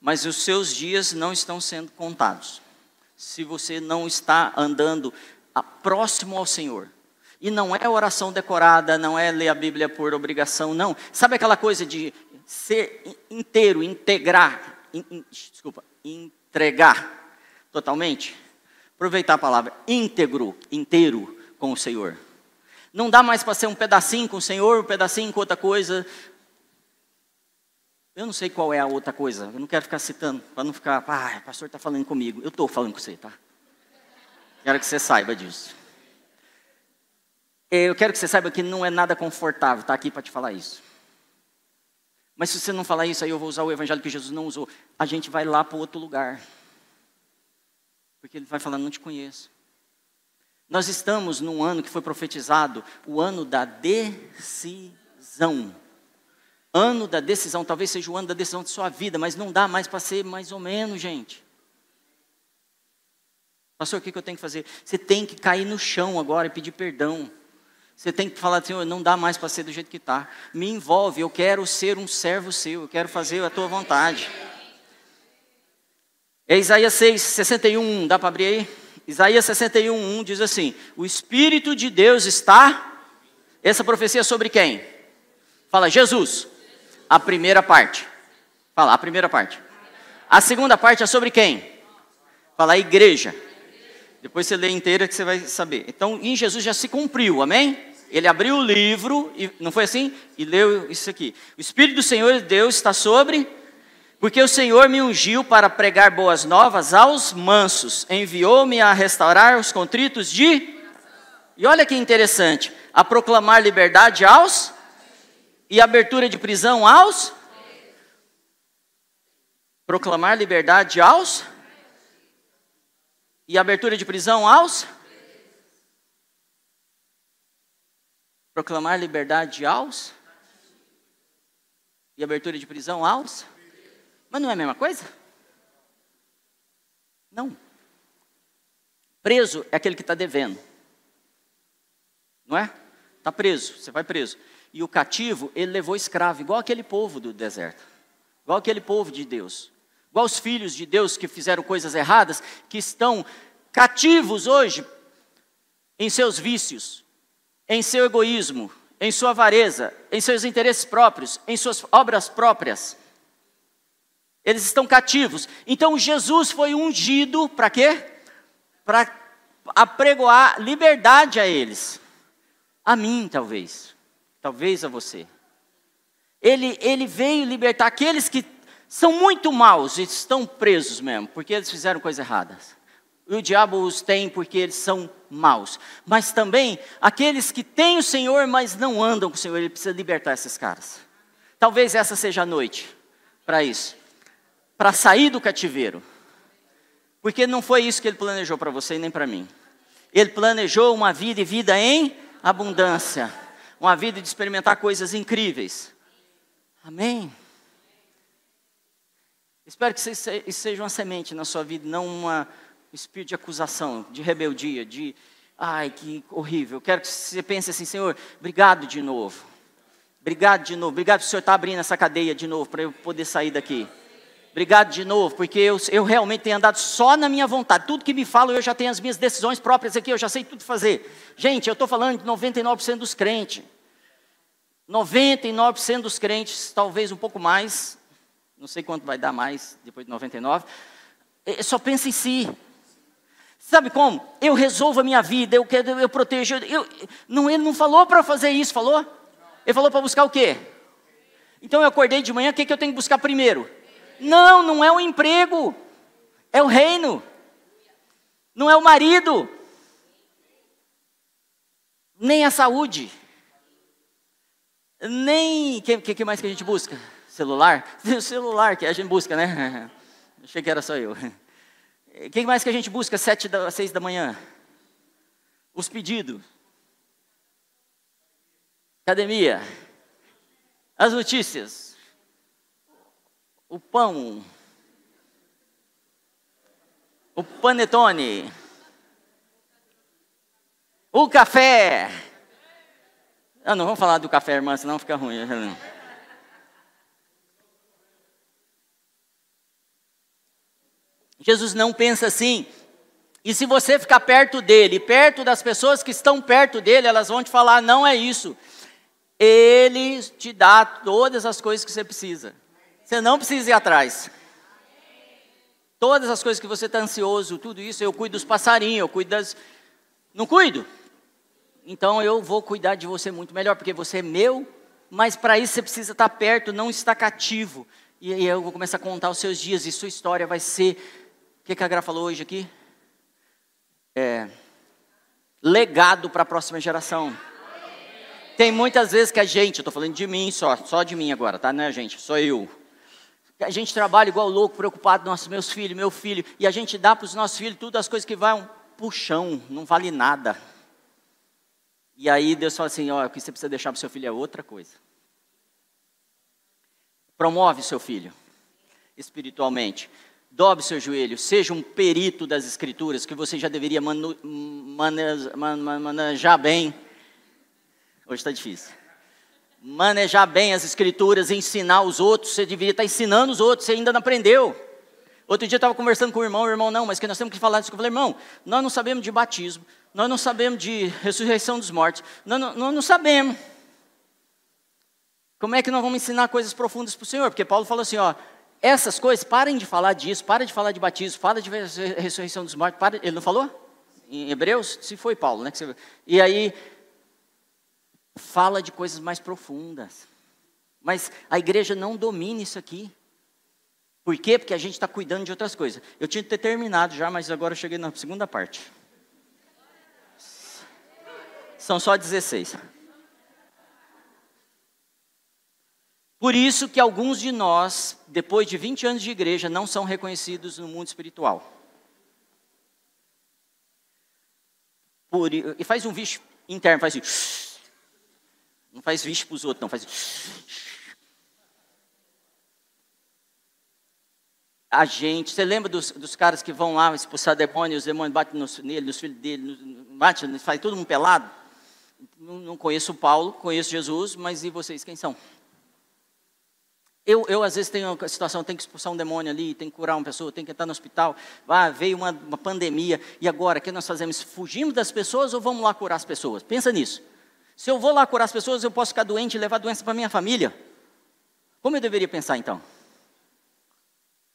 Mas os seus dias não estão sendo contados. Se você não está andando próximo ao Senhor. E não é oração decorada, não é ler a Bíblia por obrigação, não. Sabe aquela coisa de ser inteiro, integrar, in, in, desculpa, entregar totalmente? Aproveitar a palavra íntegro, inteiro com o Senhor. Não dá mais para ser um pedacinho com o Senhor, um pedacinho com outra coisa. Eu não sei qual é a outra coisa, eu não quero ficar citando, para não ficar, ah, o pastor está falando comigo. Eu estou falando com você, tá? Quero que você saiba disso. Eu quero que você saiba que não é nada confortável estar tá aqui para te falar isso. Mas se você não falar isso, aí eu vou usar o evangelho que Jesus não usou. A gente vai lá para outro lugar. Porque ele vai falar, não te conheço. Nós estamos num ano que foi profetizado, o ano da decisão. Ano da decisão, talvez seja o ano da decisão de sua vida, mas não dá mais para ser mais ou menos, gente. Pastor, o que eu tenho que fazer? Você tem que cair no chão agora e pedir perdão. Você tem que falar, Senhor, não dá mais para ser do jeito que está. Me envolve, eu quero ser um servo seu, eu quero fazer a tua vontade. É Isaías 6, 61, dá para abrir aí? Isaías 61, 1 diz assim: O Espírito de Deus está. Essa profecia é sobre quem? Fala, Jesus. A primeira parte. Fala, a primeira parte. A segunda parte é sobre quem? Fala, a igreja. Depois você lê inteira que você vai saber. Então, em Jesus já se cumpriu, amém? Ele abriu o livro, e, não foi assim? E leu isso aqui. O Espírito do Senhor Deus está sobre, porque o Senhor me ungiu para pregar boas novas aos mansos, enviou-me a restaurar os contritos de. E olha que interessante, a proclamar liberdade aos e abertura de prisão aos. Proclamar liberdade aos e abertura de prisão aos Proclamar liberdade aos? E abertura de prisão aos? Mas não é a mesma coisa? Não. Preso é aquele que está devendo. Não é? Está preso, você vai preso. E o cativo, ele levou escravo, igual aquele povo do deserto. Igual aquele povo de Deus. Igual os filhos de Deus que fizeram coisas erradas, que estão cativos hoje em seus vícios, em seu egoísmo, em sua avareza, em seus interesses próprios, em suas obras próprias. Eles estão cativos. Então Jesus foi ungido para quê? Para apregoar liberdade a eles. A mim, talvez. Talvez a você. Ele, ele veio libertar aqueles que são muito maus e estão presos mesmo, porque eles fizeram coisas erradas. E o diabo os tem porque eles são maus. Mas também aqueles que têm o Senhor, mas não andam com o Senhor, ele precisa libertar esses caras. Talvez essa seja a noite para isso. Para sair do cativeiro. Porque não foi isso que ele planejou para você e nem para mim. Ele planejou uma vida e vida em abundância. Uma vida de experimentar coisas incríveis. Amém? Espero que isso seja uma semente na sua vida, não uma espírito de acusação, de rebeldia, de ai, que horrível. Quero que você pense assim, Senhor, obrigado de novo. Obrigado de novo. Obrigado por o Senhor estar abrindo essa cadeia de novo para eu poder sair daqui. Obrigado de novo, porque eu, eu realmente tenho andado só na minha vontade. Tudo que me falam, eu já tenho as minhas decisões próprias aqui, eu já sei tudo fazer. Gente, eu estou falando de 99% dos crentes. 99% dos crentes, talvez um pouco mais, não sei quanto vai dar mais depois de 99, só pensa em si. Sabe como? Eu resolvo a minha vida, eu, quero, eu protejo. Eu, não, ele não falou para fazer isso, falou? Ele falou para buscar o quê? Então eu acordei de manhã, o que, que eu tenho que buscar primeiro? Não, não é o emprego, é o reino, não é o marido, nem a saúde, nem. O que, que, mais que a gente busca? Celular? O celular que a gente busca, né? Achei que era só eu. O que mais que a gente busca às sete da, seis da manhã? Os pedidos. Academia. As notícias. O pão. O panetone. O café. Ah, não vamos falar do café, irmã, senão fica ruim. Jesus não pensa assim. E se você ficar perto dele, perto das pessoas que estão perto dele, elas vão te falar: não é isso. Ele te dá todas as coisas que você precisa. Você não precisa ir atrás. Todas as coisas que você está ansioso, tudo isso, eu cuido dos passarinhos, eu cuido das. Não cuido? Então eu vou cuidar de você muito melhor, porque você é meu, mas para isso você precisa estar perto, não estar cativo. E aí eu vou começar a contar os seus dias, e sua história vai ser o que, que a Gra falou hoje aqui? É, legado para a próxima geração. Tem muitas vezes que a gente, eu estou falando de mim só, só de mim agora, tá? Não é gente, sou eu. A gente trabalha igual louco, preocupado, nossos meus filhos, meu filho, e a gente dá para os nossos filhos tudo as coisas que vão pro chão, não vale nada. E aí Deus fala assim, ó, o que você precisa deixar para seu filho é outra coisa. Promove seu filho espiritualmente dobre seu joelho, seja um perito das escrituras, que você já deveria manejar bem. Hoje está difícil. Manejar bem as escrituras, ensinar os outros, você deveria estar ensinando os outros, você ainda não aprendeu. Outro dia eu estava conversando com o irmão, o irmão, não, mas que nós temos que falar disso. Eu falei, irmão, nós não sabemos de batismo, nós não sabemos de ressurreição dos mortos, nós não, nós não sabemos. Como é que nós vamos ensinar coisas profundas para o Senhor? Porque Paulo falou assim, ó, essas coisas, parem de falar disso, para de falar de batismo, fala de ressurreição dos mortos, para, ele não falou? Em Hebreus? Se foi Paulo, né? E aí, fala de coisas mais profundas. Mas a igreja não domina isso aqui. Por quê? Porque a gente está cuidando de outras coisas. Eu tinha que ter terminado já, mas agora eu cheguei na segunda parte. São só 16. Por isso que alguns de nós, depois de 20 anos de igreja, não são reconhecidos no mundo espiritual. Por, e faz um vixe interno, faz assim. Não faz vixe para os outros, não, faz A gente, você lembra dos, dos caras que vão lá expulsar demônios, os demônios batem nos, nele, nos filhos dele, bate, faz todo mundo pelado? Não, não conheço Paulo, conheço Jesus, mas e vocês quem são? Eu, eu, às vezes, tenho uma situação, tenho que expulsar um demônio ali, tenho que curar uma pessoa, tenho que entrar no hospital. Ah, veio uma, uma pandemia, e agora, o que nós fazemos? Fugimos das pessoas ou vamos lá curar as pessoas? Pensa nisso. Se eu vou lá curar as pessoas, eu posso ficar doente e levar doença para minha família? Como eu deveria pensar então?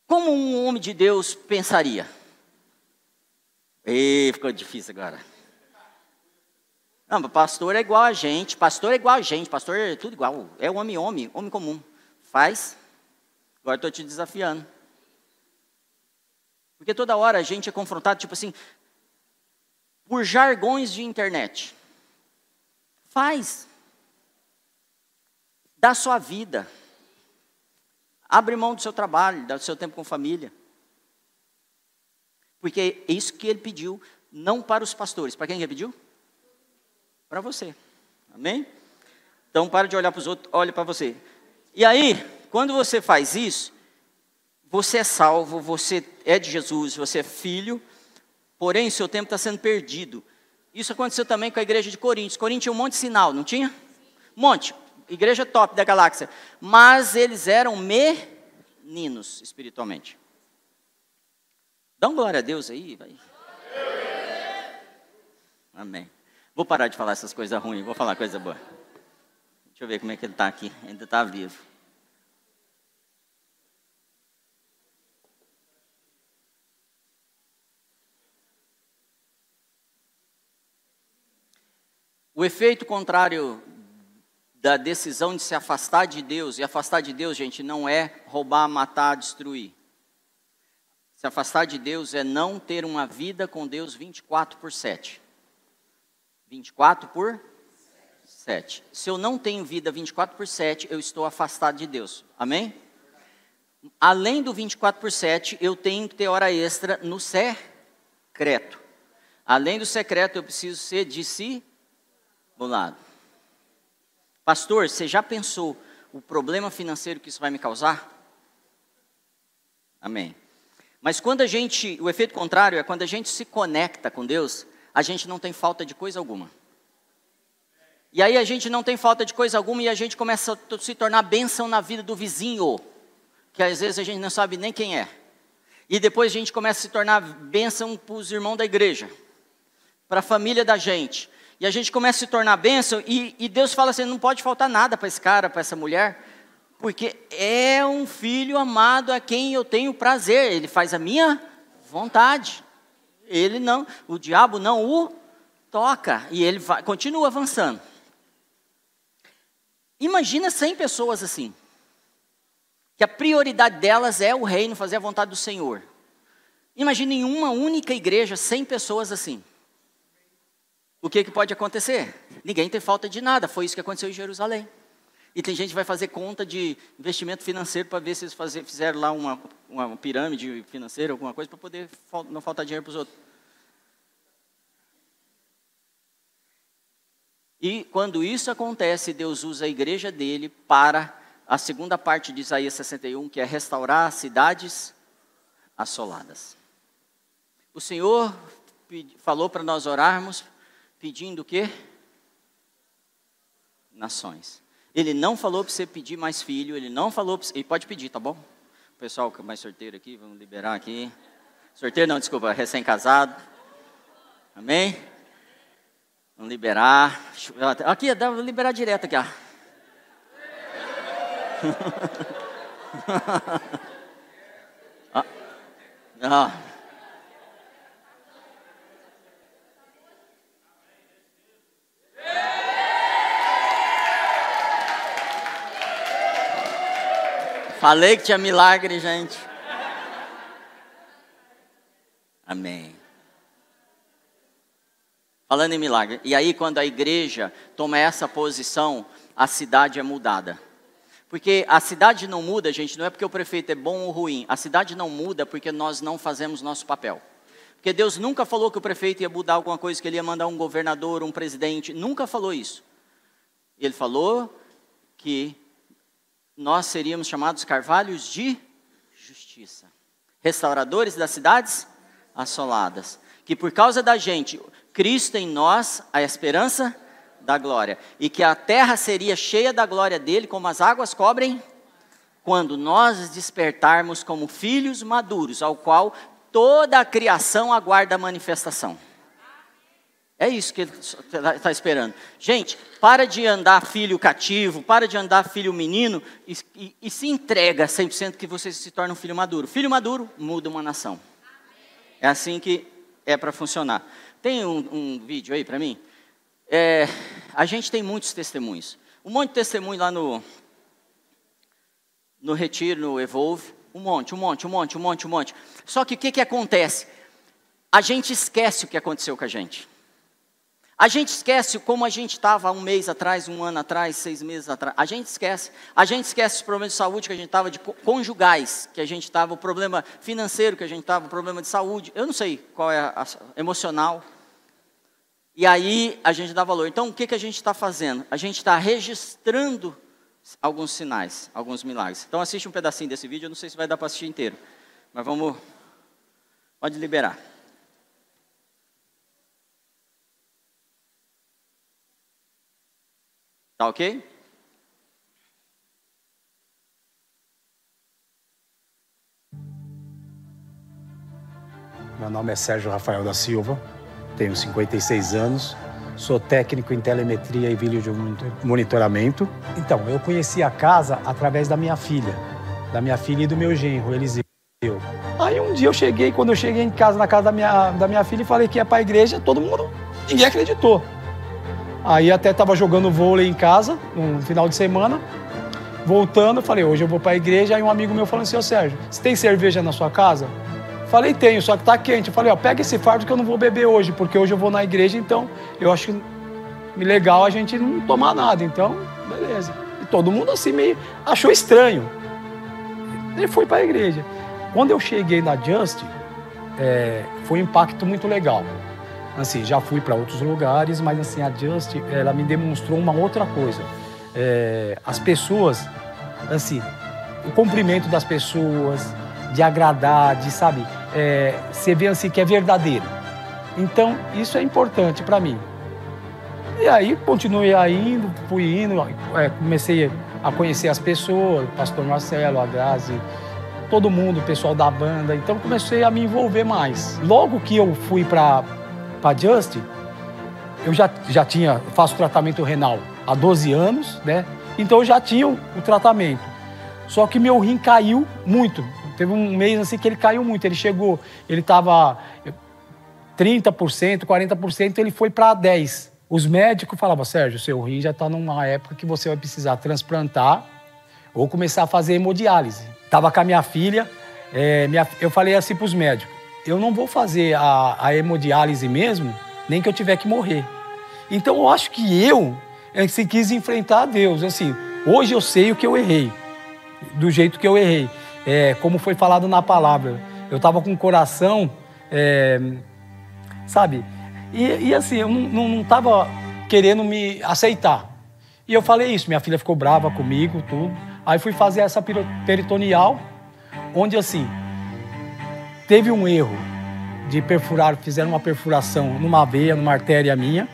Como um homem de Deus pensaria? E ficou difícil agora. Não, pastor é igual a gente, pastor é igual a gente, pastor é tudo igual. É homem, homem, homem comum. Faz. Agora estou te desafiando. Porque toda hora a gente é confrontado, tipo assim, por jargões de internet. Faz. Dá sua vida. Abre mão do seu trabalho, do seu tempo com família. Porque é isso que ele pediu, não para os pastores. Para quem ele pediu? Para você. Amém? Então, para de olhar para os outros, olhe para você. E aí, quando você faz isso, você é salvo, você é de Jesus, você é filho, porém seu tempo está sendo perdido. Isso aconteceu também com a igreja de Coríntios. Coríntios tinha um monte de sinal, não tinha? Um monte. Igreja top da galáxia. Mas eles eram meninos espiritualmente. Dá um glória a Deus aí, vai. Amém. Vou parar de falar essas coisas ruins, vou falar coisa boa. Deixa eu ver como é que ele está aqui. Ainda está vivo. O efeito contrário da decisão de se afastar de Deus, e afastar de Deus, gente, não é roubar, matar, destruir. Se afastar de Deus é não ter uma vida com Deus 24 por 7. 24 por 7. Se eu não tenho vida 24 por 7, eu estou afastado de Deus. Amém? Além do 24 por 7, eu tenho que ter hora extra no secreto. Além do secreto, eu preciso ser discipulado. Pastor, você já pensou o problema financeiro que isso vai me causar? Amém. Mas quando a gente, o efeito contrário é quando a gente se conecta com Deus, a gente não tem falta de coisa alguma. E aí a gente não tem falta de coisa alguma e a gente começa a se tornar bênção na vida do vizinho, que às vezes a gente não sabe nem quem é. E depois a gente começa a se tornar bênção para os irmãos da igreja, para a família da gente. E a gente começa a se tornar bênção e, e Deus fala assim: não pode faltar nada para esse cara, para essa mulher, porque é um filho amado a quem eu tenho prazer, ele faz a minha vontade. Ele não, o diabo não o toca e ele vai, continua avançando. Imagina 100 pessoas assim, que a prioridade delas é o reino, fazer a vontade do Senhor. Imagine em uma única igreja 100 pessoas assim. O que, que pode acontecer? Ninguém tem falta de nada, foi isso que aconteceu em Jerusalém. E tem gente que vai fazer conta de investimento financeiro para ver se eles fazer, fizeram lá uma, uma pirâmide financeira, alguma coisa, para poder não faltar dinheiro para os outros. E quando isso acontece, Deus usa a igreja dele para a segunda parte de Isaías 61, que é restaurar cidades assoladas. O Senhor falou para nós orarmos pedindo o quê? Nações. Ele não falou para você pedir mais filho, ele não falou para você, pode pedir, tá bom? Pessoal é mais sorteiro aqui, vamos liberar aqui. Sorteiro não, desculpa, recém-casado. Amém? Vamos liberar. Aqui, vou liberar direto aqui, ó. ah. Falei que tinha milagre, gente. Amém. Falando em milagre. E aí, quando a igreja toma essa posição, a cidade é mudada. Porque a cidade não muda, gente, não é porque o prefeito é bom ou ruim. A cidade não muda porque nós não fazemos nosso papel. Porque Deus nunca falou que o prefeito ia mudar alguma coisa, que ele ia mandar um governador, um presidente. Nunca falou isso. Ele falou que nós seríamos chamados carvalhos de justiça. Restauradores das cidades assoladas. Que por causa da gente, Cristo em nós, a esperança da glória. E que a terra seria cheia da glória dele, como as águas cobrem, quando nós despertarmos como filhos maduros, ao qual toda a criação aguarda a manifestação. É isso que ele está esperando. Gente, para de andar filho cativo, para de andar filho menino e, e, e se entrega 100% que você se torna um filho maduro. Filho maduro muda uma nação. É assim que é para funcionar. Tem um, um vídeo aí para mim? É, a gente tem muitos testemunhos. Um monte de testemunho lá no, no Retiro, no Evolve. Um monte, um monte, um monte, um monte, um monte. Só que o que, que acontece? A gente esquece o que aconteceu com a gente. A gente esquece como a gente estava um mês atrás, um ano atrás, seis meses atrás. A gente esquece. A gente esquece os problemas de saúde que a gente estava, de conjugais que a gente estava, o problema financeiro que a gente estava, o problema de saúde. Eu não sei qual é a, a emocional. E aí a gente dá valor. Então, o que, que a gente está fazendo? A gente está registrando alguns sinais, alguns milagres. Então, assiste um pedacinho desse vídeo. Eu não sei se vai dar para assistir inteiro. Mas vamos. Pode liberar. Tá ok? Meu nome é Sérgio Rafael da Silva tenho 56 anos, sou técnico em telemetria e vídeo de monitoramento. Então, eu conheci a casa através da minha filha, da minha filha e do meu genro, Eliseu. Aí um dia eu cheguei, quando eu cheguei em casa, na casa da minha, da minha filha, e falei que ia para a igreja, todo mundo, ninguém acreditou. Aí até estava jogando vôlei em casa, no final de semana. Voltando, falei, hoje eu vou para a igreja. Aí um amigo meu falou assim, ô Sérgio, você tem cerveja na sua casa? Falei, tenho, só que tá quente. Eu falei, ó, pega esse fardo que eu não vou beber hoje, porque hoje eu vou na igreja, então eu acho legal a gente não tomar nada. Então, beleza. E todo mundo assim meio achou estranho. Ele foi para a igreja. Quando eu cheguei na Just, é, foi um impacto muito legal. Assim, já fui para outros lugares, mas assim, a Just, ela me demonstrou uma outra coisa. É, as pessoas, assim, o cumprimento das pessoas, de agradar, de, sabe, é, você vê assim que é verdadeiro. Então, isso é importante para mim. E aí, continuei indo, fui indo, é, comecei a conhecer as pessoas, o pastor Marcelo, a Grazi, todo mundo, o pessoal da banda. Então, comecei a me envolver mais. Logo que eu fui para para Just, eu já, já tinha, faço tratamento renal há 12 anos, né? Então eu já tinha o, o tratamento. Só que meu rim caiu muito. Teve um mês assim que ele caiu muito. Ele chegou, ele estava 30%, 40%, ele foi para 10%. Os médicos falavam, Sérgio, seu rim já está numa época que você vai precisar transplantar ou começar a fazer hemodiálise. Estava com a minha filha, é, minha, eu falei assim para os médicos, eu não vou fazer a, a hemodiálise mesmo, nem que eu tiver que morrer. Então eu acho que eu assim, quis enfrentar Deus. Assim, hoje eu sei o que eu errei, do jeito que eu errei. É, como foi falado na palavra, eu estava com o coração, é, sabe? E, e, assim, eu não estava querendo me aceitar. E eu falei isso, minha filha ficou brava comigo, tudo. Aí fui fazer essa peritoneal, onde assim, Teve um erro de perfurar, fizeram uma perfuração numa veia, numa artéria minha,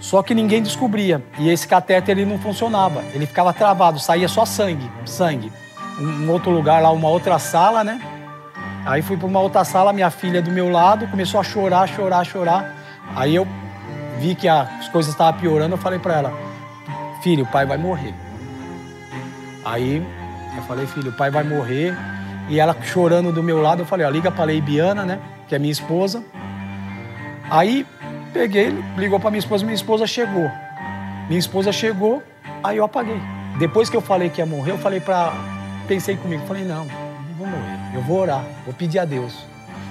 só que ninguém descobria. E esse catéter ele não funcionava, ele ficava travado, saía só sangue, sangue. Um outro lugar lá, uma outra sala, né? Aí fui para uma outra sala, minha filha do meu lado começou a chorar, chorar, chorar. Aí eu vi que as coisas estavam piorando, eu falei para ela: "Filho, o pai vai morrer". Aí eu falei: "Filho, o pai vai morrer". E ela chorando do meu lado, eu falei, ó, liga pra Leibiana, né? Que é minha esposa. Aí peguei, ligou pra minha esposa, minha esposa chegou. Minha esposa chegou, aí eu apaguei. Depois que eu falei que ia morrer, eu falei pra. Pensei comigo, falei, não, não vou morrer. Eu vou orar, vou pedir a Deus.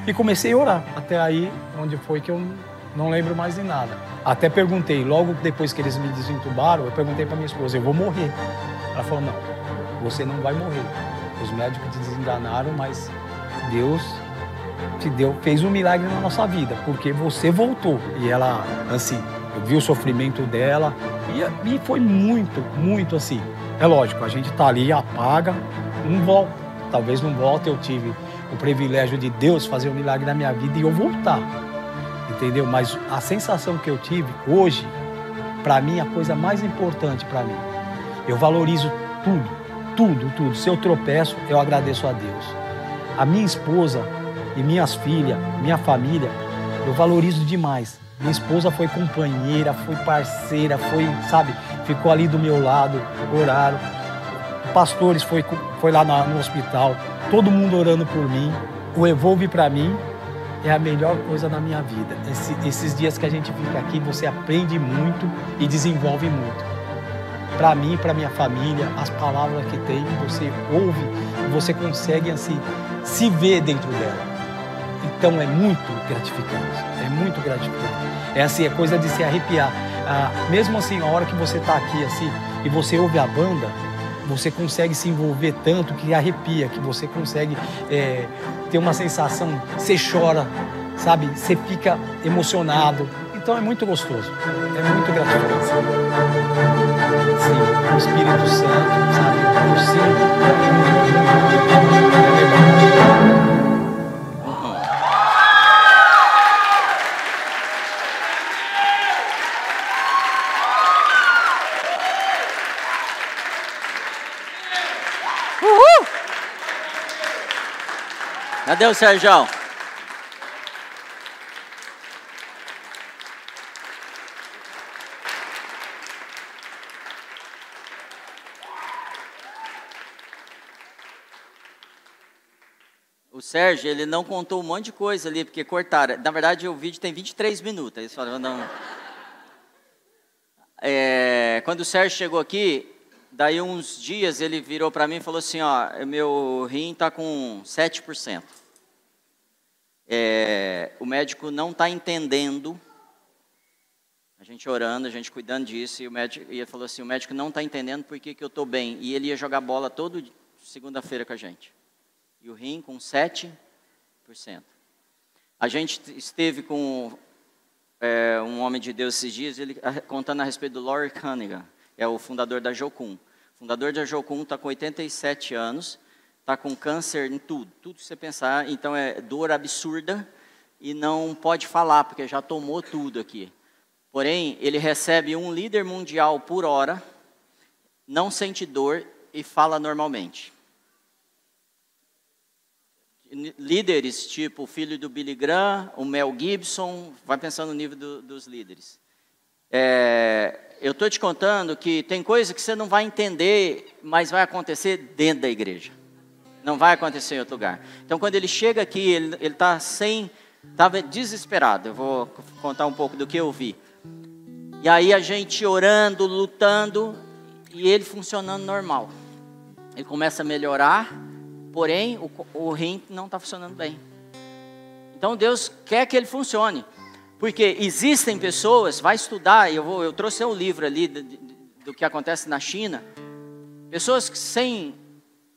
E comecei a orar. Até aí, onde foi que eu não lembro mais de nada. Até perguntei, logo depois que eles me desentubaram, eu perguntei para minha esposa, eu vou morrer. Ela falou, não, você não vai morrer. Os médicos te desenganaram, mas Deus te deu, fez um milagre na nossa vida, porque você voltou. E ela, assim, eu vi o sofrimento dela e, e foi muito, muito assim. É lógico, a gente tá ali, apaga, não volta. Talvez não volte, eu tive o privilégio de Deus fazer um milagre na minha vida e eu voltar. Entendeu? Mas a sensação que eu tive hoje, para mim, é a coisa mais importante para mim. Eu valorizo tudo tudo, tudo. Se eu tropeço, eu agradeço a Deus. A minha esposa e minhas filhas, minha família, eu valorizo demais. Minha esposa foi companheira, foi parceira, foi, sabe, ficou ali do meu lado, oraram. Pastores foi, foi lá no hospital, todo mundo orando por mim. O Evolve para mim é a melhor coisa na minha vida. Esse, esses dias que a gente fica aqui, você aprende muito e desenvolve muito para mim, para minha família, as palavras que tem, você ouve, você consegue assim se ver dentro dela. Então é muito gratificante, é muito gratificante. É assim, é coisa de se arrepiar. Ah, mesmo assim, a hora que você está aqui assim e você ouve a banda, você consegue se envolver tanto que arrepia, que você consegue é, ter uma sensação, você chora, sabe? Você fica emocionado. Então é muito gostoso, é muito gratificante. Sim, o Espírito Santo, sabe? Eu sinto. Uhul! Cadê o Sérgio? Sérgio, ele não contou um monte de coisa ali, porque cortaram. Na verdade, o vídeo tem 23 minutos. Eles falaram, não. É, quando o Sérgio chegou aqui, daí uns dias ele virou para mim e falou assim, ó, meu rim está com 7%. É, o médico não está entendendo, a gente orando, a gente cuidando disso, e, o médico, e ele falou assim, o médico não está entendendo por que, que eu estou bem. E ele ia jogar bola todo segunda-feira com a gente. E o rim com 7%. A gente esteve com é, um homem de Deus esses dias, ele contando a respeito do Laurie Cunningham, é o fundador da Jocum. O fundador da Jocum está com 87 anos, está com câncer em tudo, tudo que você pensar, então é dor absurda e não pode falar, porque já tomou tudo aqui. Porém, ele recebe um líder mundial por hora, não sente dor e fala normalmente líderes tipo o filho do Billy Graham, o Mel Gibson, vai pensando no nível do, dos líderes. É, eu estou te contando que tem coisa que você não vai entender, mas vai acontecer dentro da igreja. Não vai acontecer em outro lugar. Então, quando ele chega aqui, ele está sem, estava desesperado. Eu vou contar um pouco do que eu vi. E aí a gente orando, lutando, e ele funcionando normal. Ele começa a melhorar, porém o, o rim não está funcionando bem. Então Deus quer que ele funcione, porque existem pessoas, vai estudar, eu, vou, eu trouxe o um livro ali do, do que acontece na China, pessoas que sem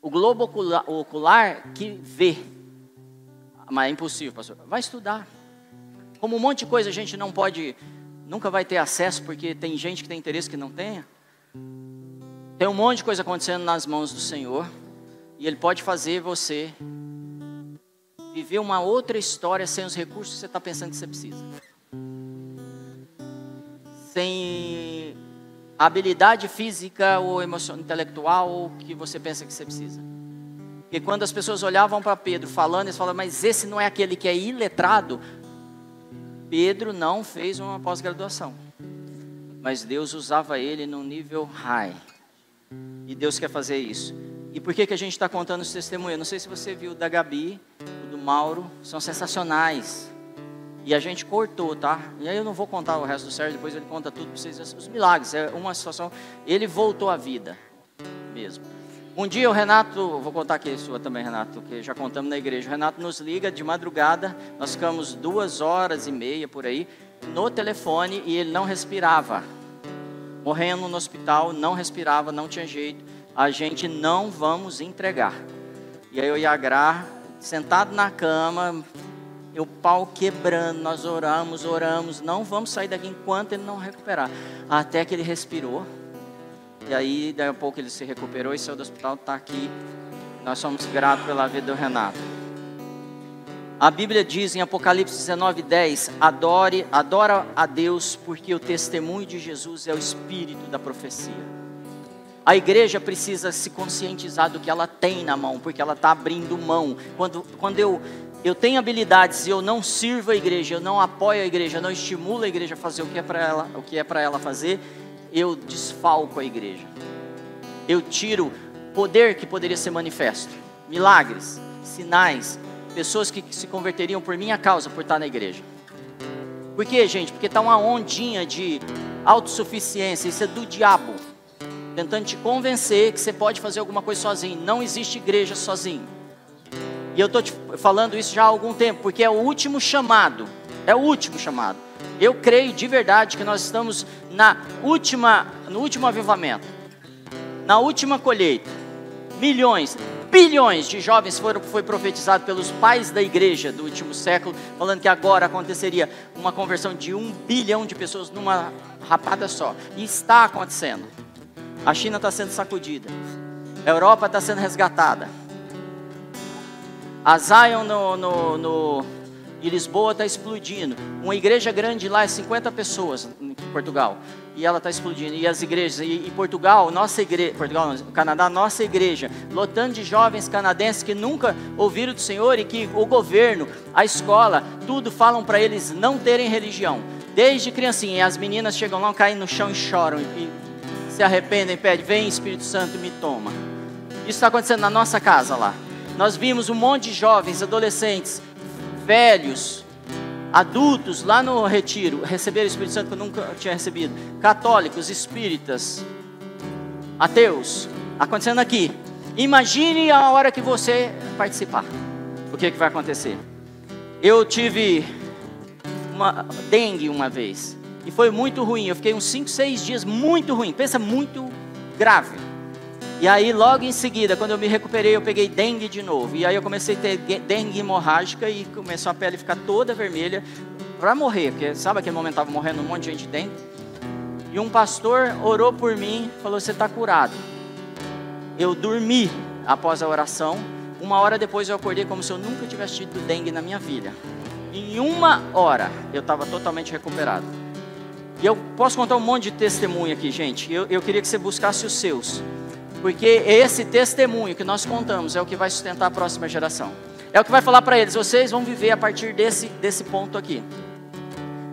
o globo ocular, ocular que vê, mas é impossível, pastor. Vai estudar. Como um monte de coisa a gente não pode, nunca vai ter acesso, porque tem gente que tem interesse que não tenha. Tem um monte de coisa acontecendo nas mãos do Senhor. E Ele pode fazer você viver uma outra história sem os recursos que você está pensando que você precisa. Sem habilidade física ou emocional, intelectual que você pensa que você precisa. Porque quando as pessoas olhavam para Pedro falando, eles falavam, mas esse não é aquele que é iletrado. Pedro não fez uma pós-graduação. Mas Deus usava ele num nível high. E Deus quer fazer isso. E por que, que a gente está contando esse testemunho? Eu não sei se você viu da Gabi, do Mauro, são sensacionais. E a gente cortou, tá? E aí eu não vou contar o resto do Sérgio, depois ele conta tudo para vocês. Os milagres, é uma situação. Ele voltou à vida mesmo. Um dia o Renato, vou contar aqui a sua também, Renato, que já contamos na igreja. O Renato nos liga de madrugada, nós ficamos duas horas e meia por aí, no telefone e ele não respirava. Morrendo no hospital, não respirava, não tinha jeito a gente não vamos entregar. E aí eu e sentado na cama, o pau quebrando, nós oramos, oramos, não vamos sair daqui enquanto ele não recuperar. Até que ele respirou. E aí, daí a pouco ele se recuperou e saiu do hospital, está aqui. Nós somos gratos pela vida do Renato. A Bíblia diz em Apocalipse 19, 10: Adore, adora a Deus, porque o testemunho de Jesus é o espírito da profecia. A igreja precisa se conscientizar do que ela tem na mão, porque ela está abrindo mão. Quando, quando eu, eu tenho habilidades e eu não sirvo a igreja, eu não apoio a igreja, eu não estimulo a igreja a fazer o que é para ela, o que é para ela fazer, eu desfalco a igreja. Eu tiro poder que poderia ser manifesto, milagres, sinais, pessoas que se converteriam por minha causa por estar na igreja. Por quê, gente? Porque está uma ondinha de autossuficiência, isso é do diabo tentando te convencer que você pode fazer alguma coisa sozinho. Não existe igreja sozinho. E eu estou te falando isso já há algum tempo, porque é o último chamado. É o último chamado. Eu creio de verdade que nós estamos na última, no último avivamento, na última colheita. Milhões, bilhões de jovens foram foi profetizado pelos pais da igreja do último século, falando que agora aconteceria uma conversão de um bilhão de pessoas numa rapada só. E está acontecendo. A China está sendo sacudida. A Europa está sendo resgatada. A Zion no, no, no Lisboa está explodindo. Uma igreja grande lá é 50 pessoas em Portugal. E ela está explodindo. E as igrejas, e, e Portugal, nossa igreja, Portugal, não, Canadá, nossa igreja, lotando de jovens canadenses que nunca ouviram do Senhor e que o governo, a escola, tudo falam para eles não terem religião. Desde criancinha, as meninas chegam lá, caem no chão e choram. E se arrependem, pedem, vem Espírito Santo me toma. Isso está acontecendo na nossa casa lá. Nós vimos um monte de jovens, adolescentes, velhos, Adultos lá no retiro receberam o Espírito Santo que eu nunca tinha recebido. Católicos, espíritas, ateus, acontecendo aqui. Imagine a hora que você participar. O que, que vai acontecer? Eu tive uma dengue uma vez. E foi muito ruim. Eu fiquei uns 5, 6 dias muito ruim. Pensa muito grave. E aí, logo em seguida, quando eu me recuperei, eu peguei dengue de novo. E aí eu comecei a ter dengue hemorrágica e começou a pele ficar toda vermelha para morrer. Porque sabe aquele momento estava morrendo um monte de gente de dengue? E um pastor orou por mim, falou: Você está curado. Eu dormi após a oração. Uma hora depois eu acordei como se eu nunca tivesse tido dengue na minha vida. Em uma hora eu estava totalmente recuperado. E eu posso contar um monte de testemunho aqui, gente. Eu, eu queria que você buscasse os seus. Porque esse testemunho que nós contamos é o que vai sustentar a próxima geração. É o que vai falar para eles: vocês vão viver a partir desse, desse ponto aqui.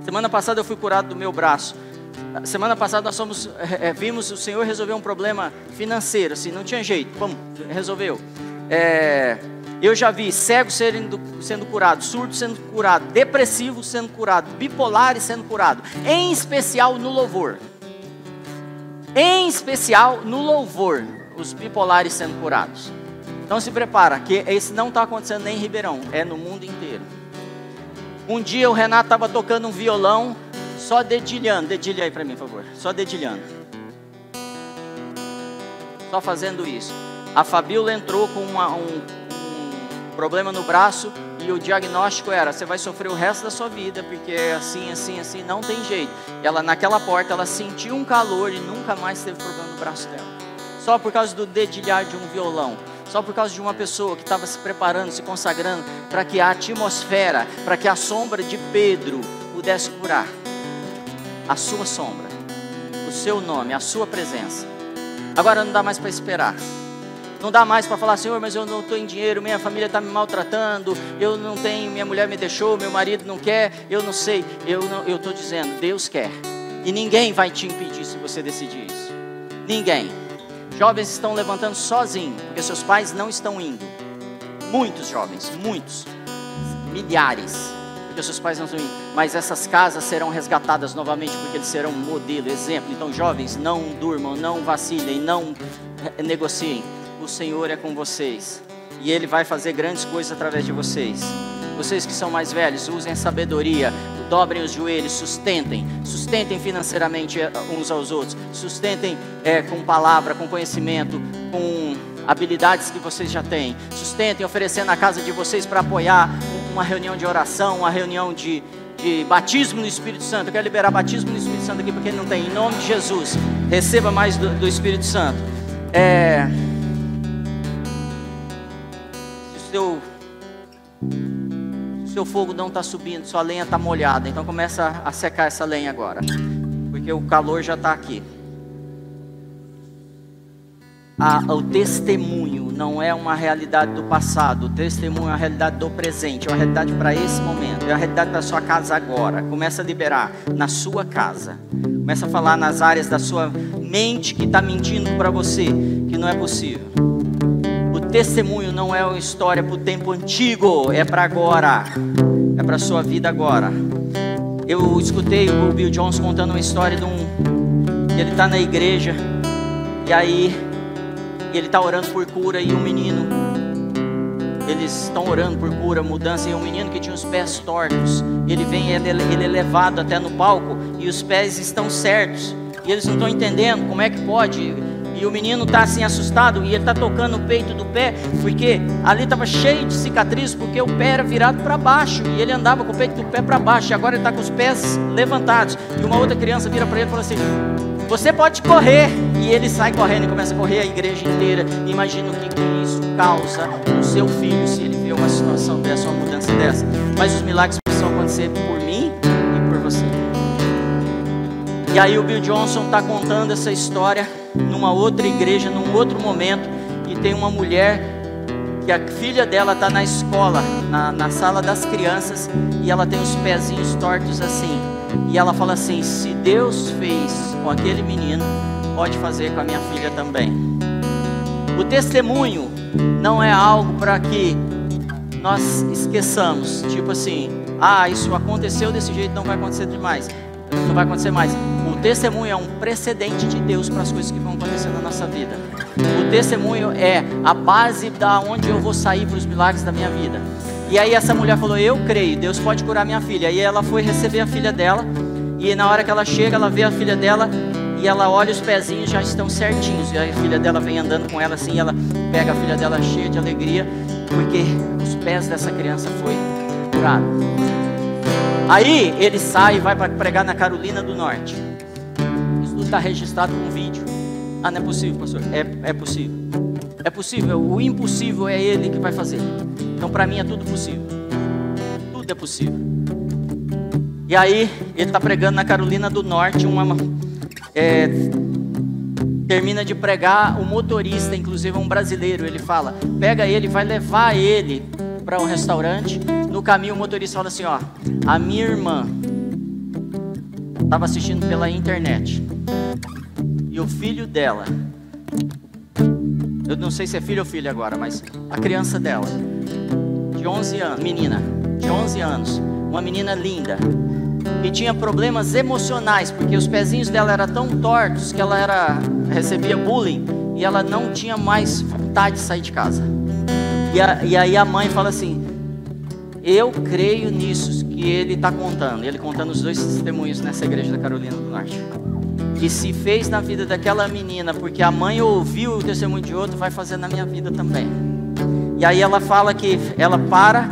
Semana passada eu fui curado do meu braço. Semana passada nós somos, é, vimos o Senhor resolver um problema financeiro, assim, não tinha jeito, vamos, resolveu. É, eu já vi cegos sendo, sendo curado, surdo sendo curado, depressivo sendo curado, bipolar sendo curado, em especial no louvor. Em especial no louvor, os bipolares sendo curados. Então se prepara, que esse não está acontecendo nem em Ribeirão, é no mundo inteiro. Um dia o Renato estava tocando um violão, só dedilhando, dedilha aí para mim, por favor, só dedilhando. Só fazendo isso. A Fabiola entrou com uma, um, problema no braço e o diagnóstico era: você vai sofrer o resto da sua vida, porque é assim, assim, assim, não tem jeito. Ela naquela porta, ela sentiu um calor e nunca mais teve problema no braço dela. Só por causa do dedilhar de um violão, só por causa de uma pessoa que estava se preparando, se consagrando para que a atmosfera, para que a sombra de Pedro pudesse curar. A sua sombra, o seu nome, a sua presença. Agora não dá mais para esperar. Não dá mais para falar, Senhor, mas eu não estou em dinheiro, minha família está me maltratando, eu não tenho, minha mulher me deixou, meu marido não quer, eu não sei. Eu estou dizendo, Deus quer. E ninguém vai te impedir se você decidir isso. Ninguém. Jovens estão levantando sozinhos, porque seus pais não estão indo. Muitos jovens, muitos. Milhares. Porque seus pais não estão indo. Mas essas casas serão resgatadas novamente, porque eles serão modelo, exemplo. Então, jovens, não durmam, não vacilem, não negociem o Senhor é com vocês e Ele vai fazer grandes coisas através de vocês. Vocês que são mais velhos, usem a sabedoria, dobrem os joelhos, sustentem, sustentem financeiramente eh, uns aos outros, sustentem é, com palavra, com conhecimento, com habilidades que vocês já têm, sustentem oferecendo a casa de vocês para apoiar uma reunião de oração, uma reunião de, de batismo no Espírito Santo. Eu quero liberar batismo no Espírito Santo aqui porque não tem, em nome de Jesus, receba mais do, do Espírito Santo. É seu, seu fogo não está subindo, sua lenha está molhada. Então começa a secar essa lenha agora, porque o calor já está aqui. o testemunho não é uma realidade do passado, o testemunho é uma realidade do presente, é uma realidade para esse momento, é uma realidade para sua casa agora. Começa a liberar na sua casa, começa a falar nas áreas da sua mente que está mentindo para você que não é possível testemunho não é uma história para o tempo antigo, é para agora, é para a sua vida agora. Eu escutei o Bill Jones contando uma história de um. Ele está na igreja e aí ele está orando por cura e um menino. Eles estão orando por cura, mudança, e um menino que tinha os pés tortos. Ele vem, ele, ele é levado até no palco e os pés estão certos. E eles não estão entendendo como é que pode e o menino está assim assustado e ele está tocando o peito do pé, porque ali estava cheio de cicatrizes, porque o pé era virado para baixo e ele andava com o peito do pé para baixo, e agora ele está com os pés levantados. E uma outra criança vira para ele e fala assim: Você pode correr. E ele sai correndo e começa a correr a igreja inteira. Imagina o que, que isso causa no seu filho se ele vê uma situação dessa, uma mudança dessa. Mas os milagres precisam acontecer por E aí o Bill Johnson está contando essa história numa outra igreja, num outro momento, e tem uma mulher que a filha dela está na escola, na, na sala das crianças, e ela tem os pezinhos tortos assim. E ela fala assim: se Deus fez com aquele menino, pode fazer com a minha filha também. O testemunho não é algo para que nós esqueçamos, tipo assim, ah, isso aconteceu desse jeito, não vai acontecer demais. Não vai acontecer mais. Testemunho é um precedente de Deus para as coisas que vão acontecer na nossa vida. O testemunho é a base da onde eu vou sair para os milagres da minha vida. E aí essa mulher falou: Eu creio, Deus pode curar minha filha. E ela foi receber a filha dela. E na hora que ela chega, ela vê a filha dela e ela olha os pezinhos já estão certinhos. E a filha dela vem andando com ela assim, e ela pega a filha dela cheia de alegria, porque os pés dessa criança foi curado. Aí ele sai e vai para pregar na Carolina do Norte. Tudo está registrado com vídeo. Ah, não é possível, pastor. É, é possível. É possível. O impossível é ele que vai fazer. Então, para mim, é tudo possível. Tudo é possível. E aí, ele está pregando na Carolina do Norte. Uma, é, termina de pregar. O motorista, inclusive, um brasileiro. Ele fala: pega ele, vai levar ele para um restaurante. No caminho, o motorista fala assim: ó, a minha irmã estava assistindo pela internet. E o filho dela, eu não sei se é filho ou filha agora, mas a criança dela, de 11 anos, menina, de 11 anos, uma menina linda, que tinha problemas emocionais, porque os pezinhos dela eram tão tortos que ela era recebia bullying e ela não tinha mais vontade de sair de casa. E, a, e aí a mãe fala assim: Eu creio nisso que ele está contando. Ele contando os dois testemunhos nessa igreja da Carolina do Norte que se fez na vida daquela menina, porque a mãe ouviu o testemunho de outro, vai fazer na minha vida também. E aí ela fala que ela para,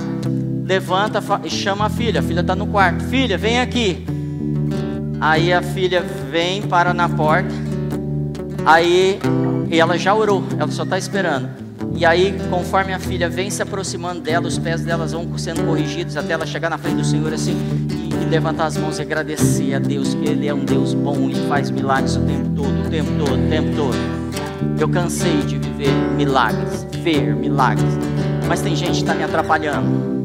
levanta e chama a filha. A filha está no quarto. Filha, vem aqui. Aí a filha vem, para na porta. Aí ela já orou, ela só está esperando. E aí, conforme a filha vem se aproximando dela, os pés delas vão sendo corrigidos até ela chegar na frente do Senhor assim e levantar as mãos e agradecer a Deus que Ele é um Deus bom e faz milagres o tempo todo, o tempo todo, o tempo todo. Eu cansei de viver milagres, ver milagres, mas tem gente que está me atrapalhando.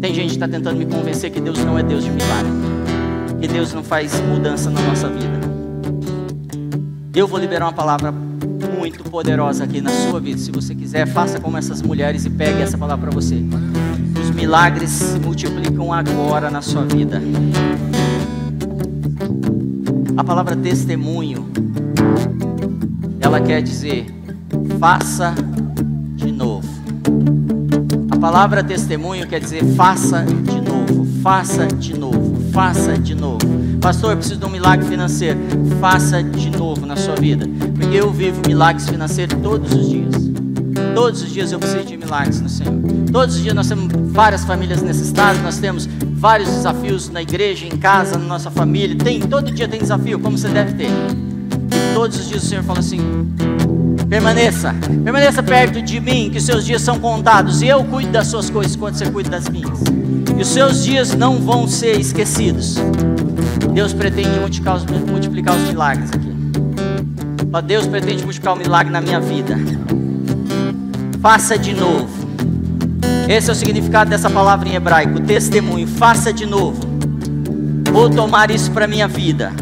Tem gente que está tentando me convencer que Deus não é Deus de milagre, que Deus não faz mudança na nossa vida. Eu vou liberar uma palavra muito poderosa aqui na sua vida. Se você quiser, faça como essas mulheres e pegue essa palavra para você milagres se multiplicam agora na sua vida. A palavra testemunho, ela quer dizer faça de novo. A palavra testemunho quer dizer faça de novo, faça de novo, faça de novo. Pastor, eu preciso de um milagre financeiro. Faça de novo na sua vida. Porque eu vivo milagres financeiros todos os dias. Todos os dias eu preciso de milagres no Senhor. Todos os dias nós temos várias famílias necessitadas, nós temos vários desafios na igreja, em casa, na nossa família. Tem, todo dia tem desafio, como você deve ter. E todos os dias o Senhor fala assim: permaneça, permaneça perto de mim, que os seus dias são contados, e eu cuido das suas coisas quando você cuida das minhas. E os seus dias não vão ser esquecidos. Deus pretende multiplicar os, milagres aqui. Deus pretende multiplicar o um milagre na minha vida faça de novo. Esse é o significado dessa palavra em hebraico, testemunho, faça de novo. Vou tomar isso para minha vida.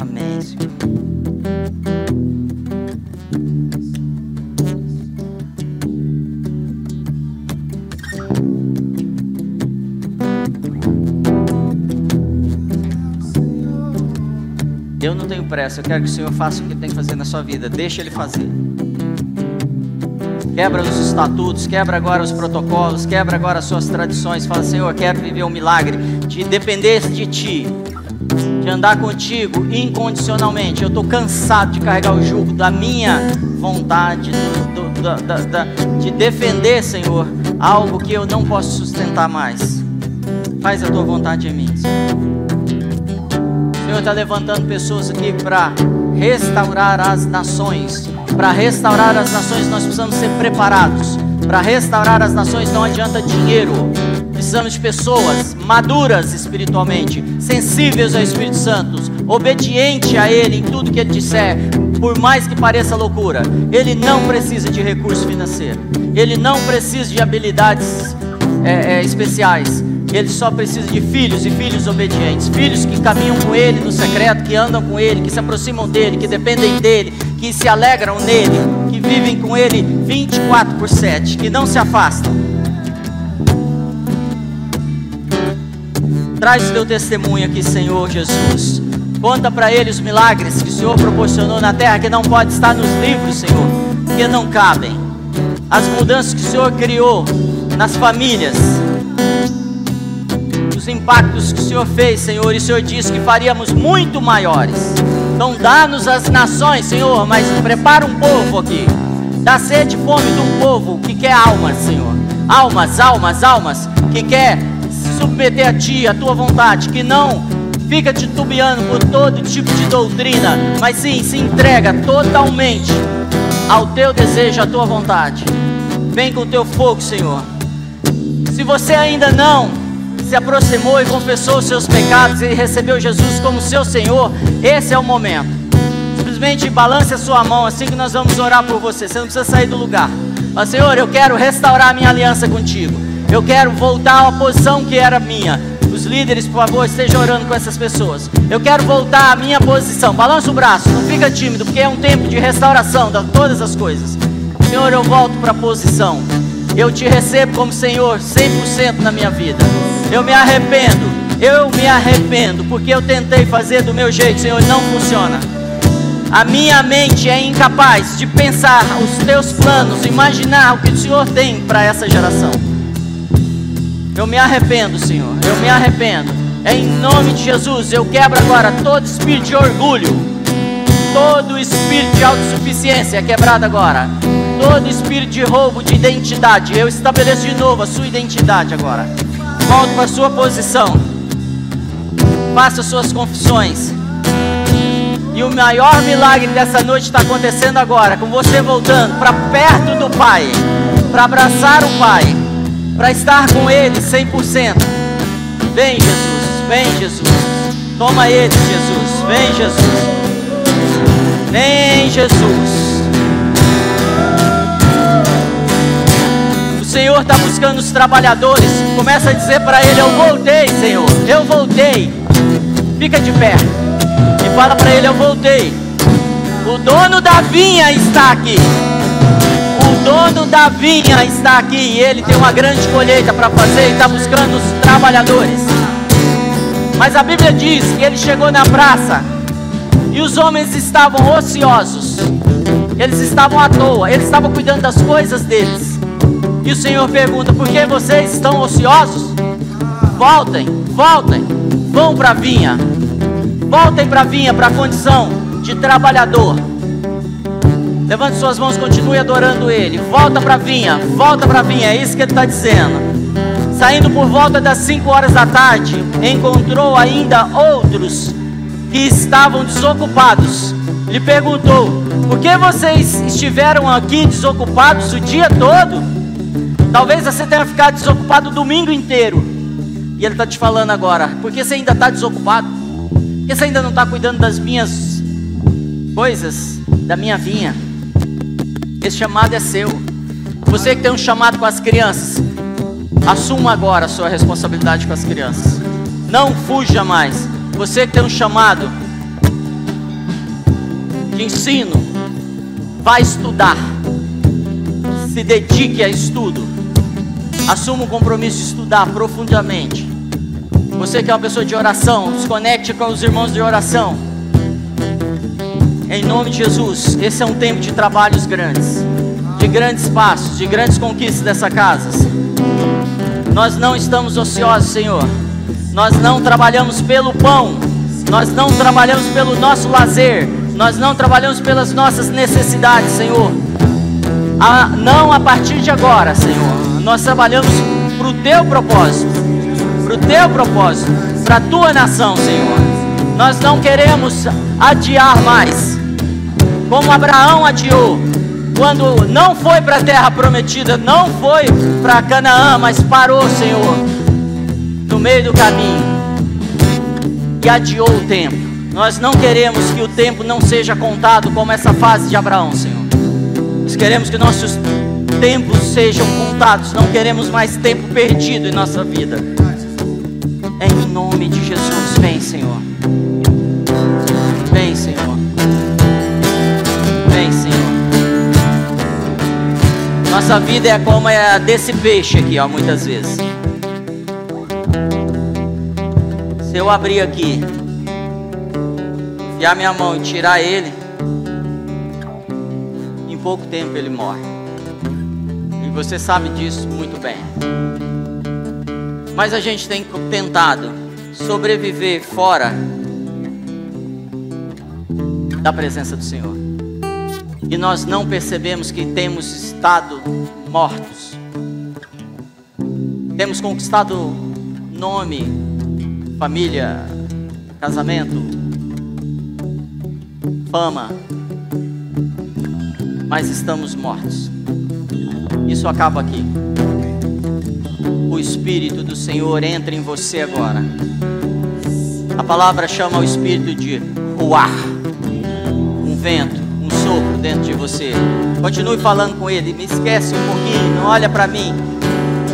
Amém, Senhor. Eu não tenho pressa, eu quero que o Senhor faça o que tem que fazer na sua vida. Deixa Ele fazer quebra os estatutos, quebra agora os protocolos, quebra agora as suas tradições. Fala, Senhor, quero viver um milagre de depender de Ti, de andar contigo incondicionalmente. Eu estou cansado de carregar o jugo da minha vontade, do, do, da, da, da, de defender, Senhor, algo que eu não posso sustentar mais. Faz a Tua vontade em mim, Senhor. Senhor está levantando pessoas aqui para restaurar as nações para restaurar as nações, nós precisamos ser preparados. Para restaurar as nações não adianta dinheiro. Precisamos de pessoas maduras espiritualmente, sensíveis ao Espírito Santo, obediente a Ele em tudo que Ele disser, por mais que pareça loucura. Ele não precisa de recurso financeiro, Ele não precisa de habilidades é, é, especiais. Ele só precisa de filhos e filhos obedientes, filhos que caminham com Ele no secreto, que andam com Ele, que se aproximam dele, que dependem dele, que se alegram nele, que vivem com Ele 24 por 7, que não se afastam. Traz o teu testemunho aqui, Senhor Jesus. Conta para ele os milagres que o Senhor proporcionou na terra, que não pode estar nos livros, Senhor, que não cabem. As mudanças que o Senhor criou nas famílias, os impactos que o Senhor fez, Senhor, e o Senhor disse que faríamos muito maiores. Então, dá-nos as nações, Senhor, mas prepara um povo aqui. Dá sede e fome de um povo que quer almas, Senhor. Almas, almas, almas, que quer se submeter a Ti, a Tua vontade, que não fica titubeando por todo tipo de doutrina, mas sim se entrega totalmente ao Teu desejo, à Tua vontade. Vem com o Teu fogo, Senhor. Se você ainda não se aproximou e confessou seus pecados e recebeu Jesus como seu Senhor, esse é o momento. Simplesmente balance a sua mão assim que nós vamos orar por você. Você não precisa sair do lugar. Mas, Senhor, eu quero restaurar a minha aliança contigo. Eu quero voltar à posição que era minha. Os líderes, por favor, estejam orando com essas pessoas. Eu quero voltar à minha posição. Balança o braço, não fica tímido, porque é um tempo de restauração de todas as coisas. Senhor, eu volto para a posição. Eu te recebo como Senhor 100% na minha vida. Eu me arrependo, eu me arrependo, porque eu tentei fazer do meu jeito, Senhor, não funciona. A minha mente é incapaz de pensar os teus planos, imaginar o que o Senhor tem para essa geração. Eu me arrependo, Senhor, eu me arrependo. É em nome de Jesus, eu quebro agora todo espírito de orgulho, todo espírito de autossuficiência é quebrado agora. Todo espírito de roubo de identidade, eu estabeleço de novo a sua identidade agora. Volte para a sua posição. Faça suas confissões. E o maior milagre dessa noite está acontecendo agora, com você voltando para perto do Pai, para abraçar o Pai, para estar com Ele 100%. Vem, Jesus, vem, Jesus. Toma Ele, Jesus. Vem, Jesus. Vem, Jesus. Senhor está buscando os trabalhadores. Começa a dizer para ele: Eu voltei, Senhor. Eu voltei. Fica de pé. E fala para ele: Eu voltei. O dono da vinha está aqui. O dono da vinha está aqui. E ele tem uma grande colheita para fazer e está buscando os trabalhadores. Mas a Bíblia diz que ele chegou na praça e os homens estavam ociosos. Eles estavam à toa. Eles estavam cuidando das coisas deles. E o Senhor pergunta: por que vocês estão ociosos? Voltem, voltem, vão para a vinha, voltem para a vinha, para a condição de trabalhador. Levante suas mãos, continue adorando Ele. Volta para a vinha, volta para a vinha, é isso que Ele está dizendo. Saindo por volta das 5 horas da tarde, encontrou ainda outros que estavam desocupados. Lhe perguntou: Por que vocês estiveram aqui desocupados o dia todo? Talvez você tenha ficado desocupado o domingo inteiro. E Ele está te falando agora, porque você ainda está desocupado? Porque você ainda não está cuidando das minhas coisas, da minha vinha? Esse chamado é seu. Você que tem um chamado com as crianças, assuma agora a sua responsabilidade com as crianças. Não fuja mais. Você que tem um chamado de ensino, vai estudar. Se dedique a estudo. Assuma o compromisso de estudar profundamente. Você que é uma pessoa de oração, se conecte com os irmãos de oração. Em nome de Jesus, esse é um tempo de trabalhos grandes, de grandes passos, de grandes conquistas dessa casa. Nós não estamos ociosos, Senhor. Nós não trabalhamos pelo pão. Nós não trabalhamos pelo nosso lazer. Nós não trabalhamos pelas nossas necessidades, Senhor. A, não a partir de agora, Senhor nós trabalhamos para o teu propósito, para o teu propósito, para a tua nação, Senhor. Nós não queremos adiar mais, como Abraão adiou, quando não foi para a terra prometida, não foi para Canaã, mas parou, Senhor, no meio do caminho e adiou o tempo. Nós não queremos que o tempo não seja contado como essa fase de Abraão, Senhor. Nós queremos que nossos tempos sejam contados, não queremos mais tempo perdido em nossa vida. Em nome de Jesus, vem, Senhor. Vem, Senhor. Vem, Senhor. Nossa vida é como a desse peixe aqui, ó, muitas vezes. Se eu abrir aqui, enfiar minha mão e tirar ele, em pouco tempo ele morre. E você sabe disso muito bem. Mas a gente tem tentado sobreviver fora da presença do Senhor. E nós não percebemos que temos estado mortos. Temos conquistado nome, família, casamento, fama, mas estamos mortos. Isso acaba aqui. O Espírito do Senhor entra em você agora. A palavra chama o Espírito de Ruar vento, um sopro dentro de você. Continue falando com ele, me esquece um pouquinho, não olha para mim.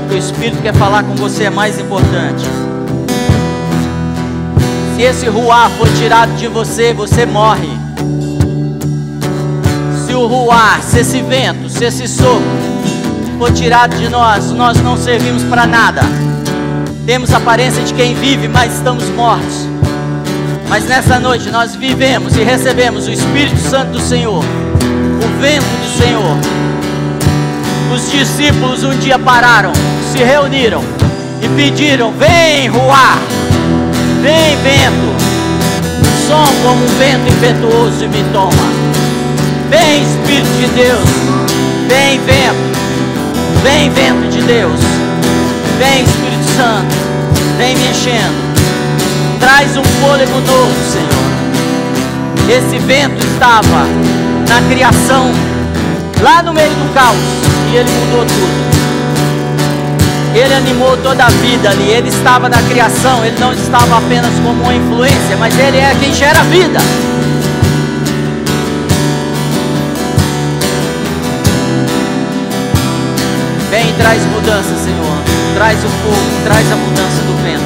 O Espírito quer falar com você é mais importante. Se esse ruar for tirado de você, você morre. Se o ruar, se esse vento, se esse sopro for tirado de nós, nós não servimos para nada. Temos aparência de quem vive, mas estamos mortos. Mas nessa noite nós vivemos e recebemos o Espírito Santo do Senhor, o vento do Senhor. Os discípulos um dia pararam, se reuniram e pediram: Vem, Ruá, vem, vento. Som como um vento impetuoso me toma. Vem, Espírito de Deus. Vem, vento. Vem, vento de Deus. Vem, Espírito Santo. Vem me enchendo. Traz um fôlego novo, Senhor. Esse vento estava na criação, lá no meio do caos, e ele mudou tudo. Ele animou toda a vida ali. Ele estava na criação, ele não estava apenas como uma influência, mas ele é quem gera vida. Traz mudança, Senhor. Traz o fogo, traz a mudança do vento.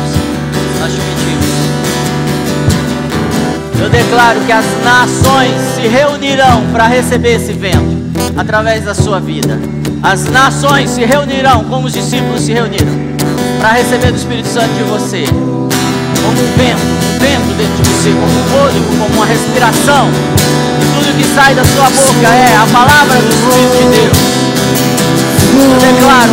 Nós te pedimos. Eu declaro que as nações se reunirão para receber esse vento através da sua vida. As nações se reunirão como os discípulos se reuniram para receber do Espírito Santo de você. Como um vento, um vento dentro de você, como um fôlego, como uma respiração. E tudo que sai da sua boca é a palavra do Espírito de Deus. 那块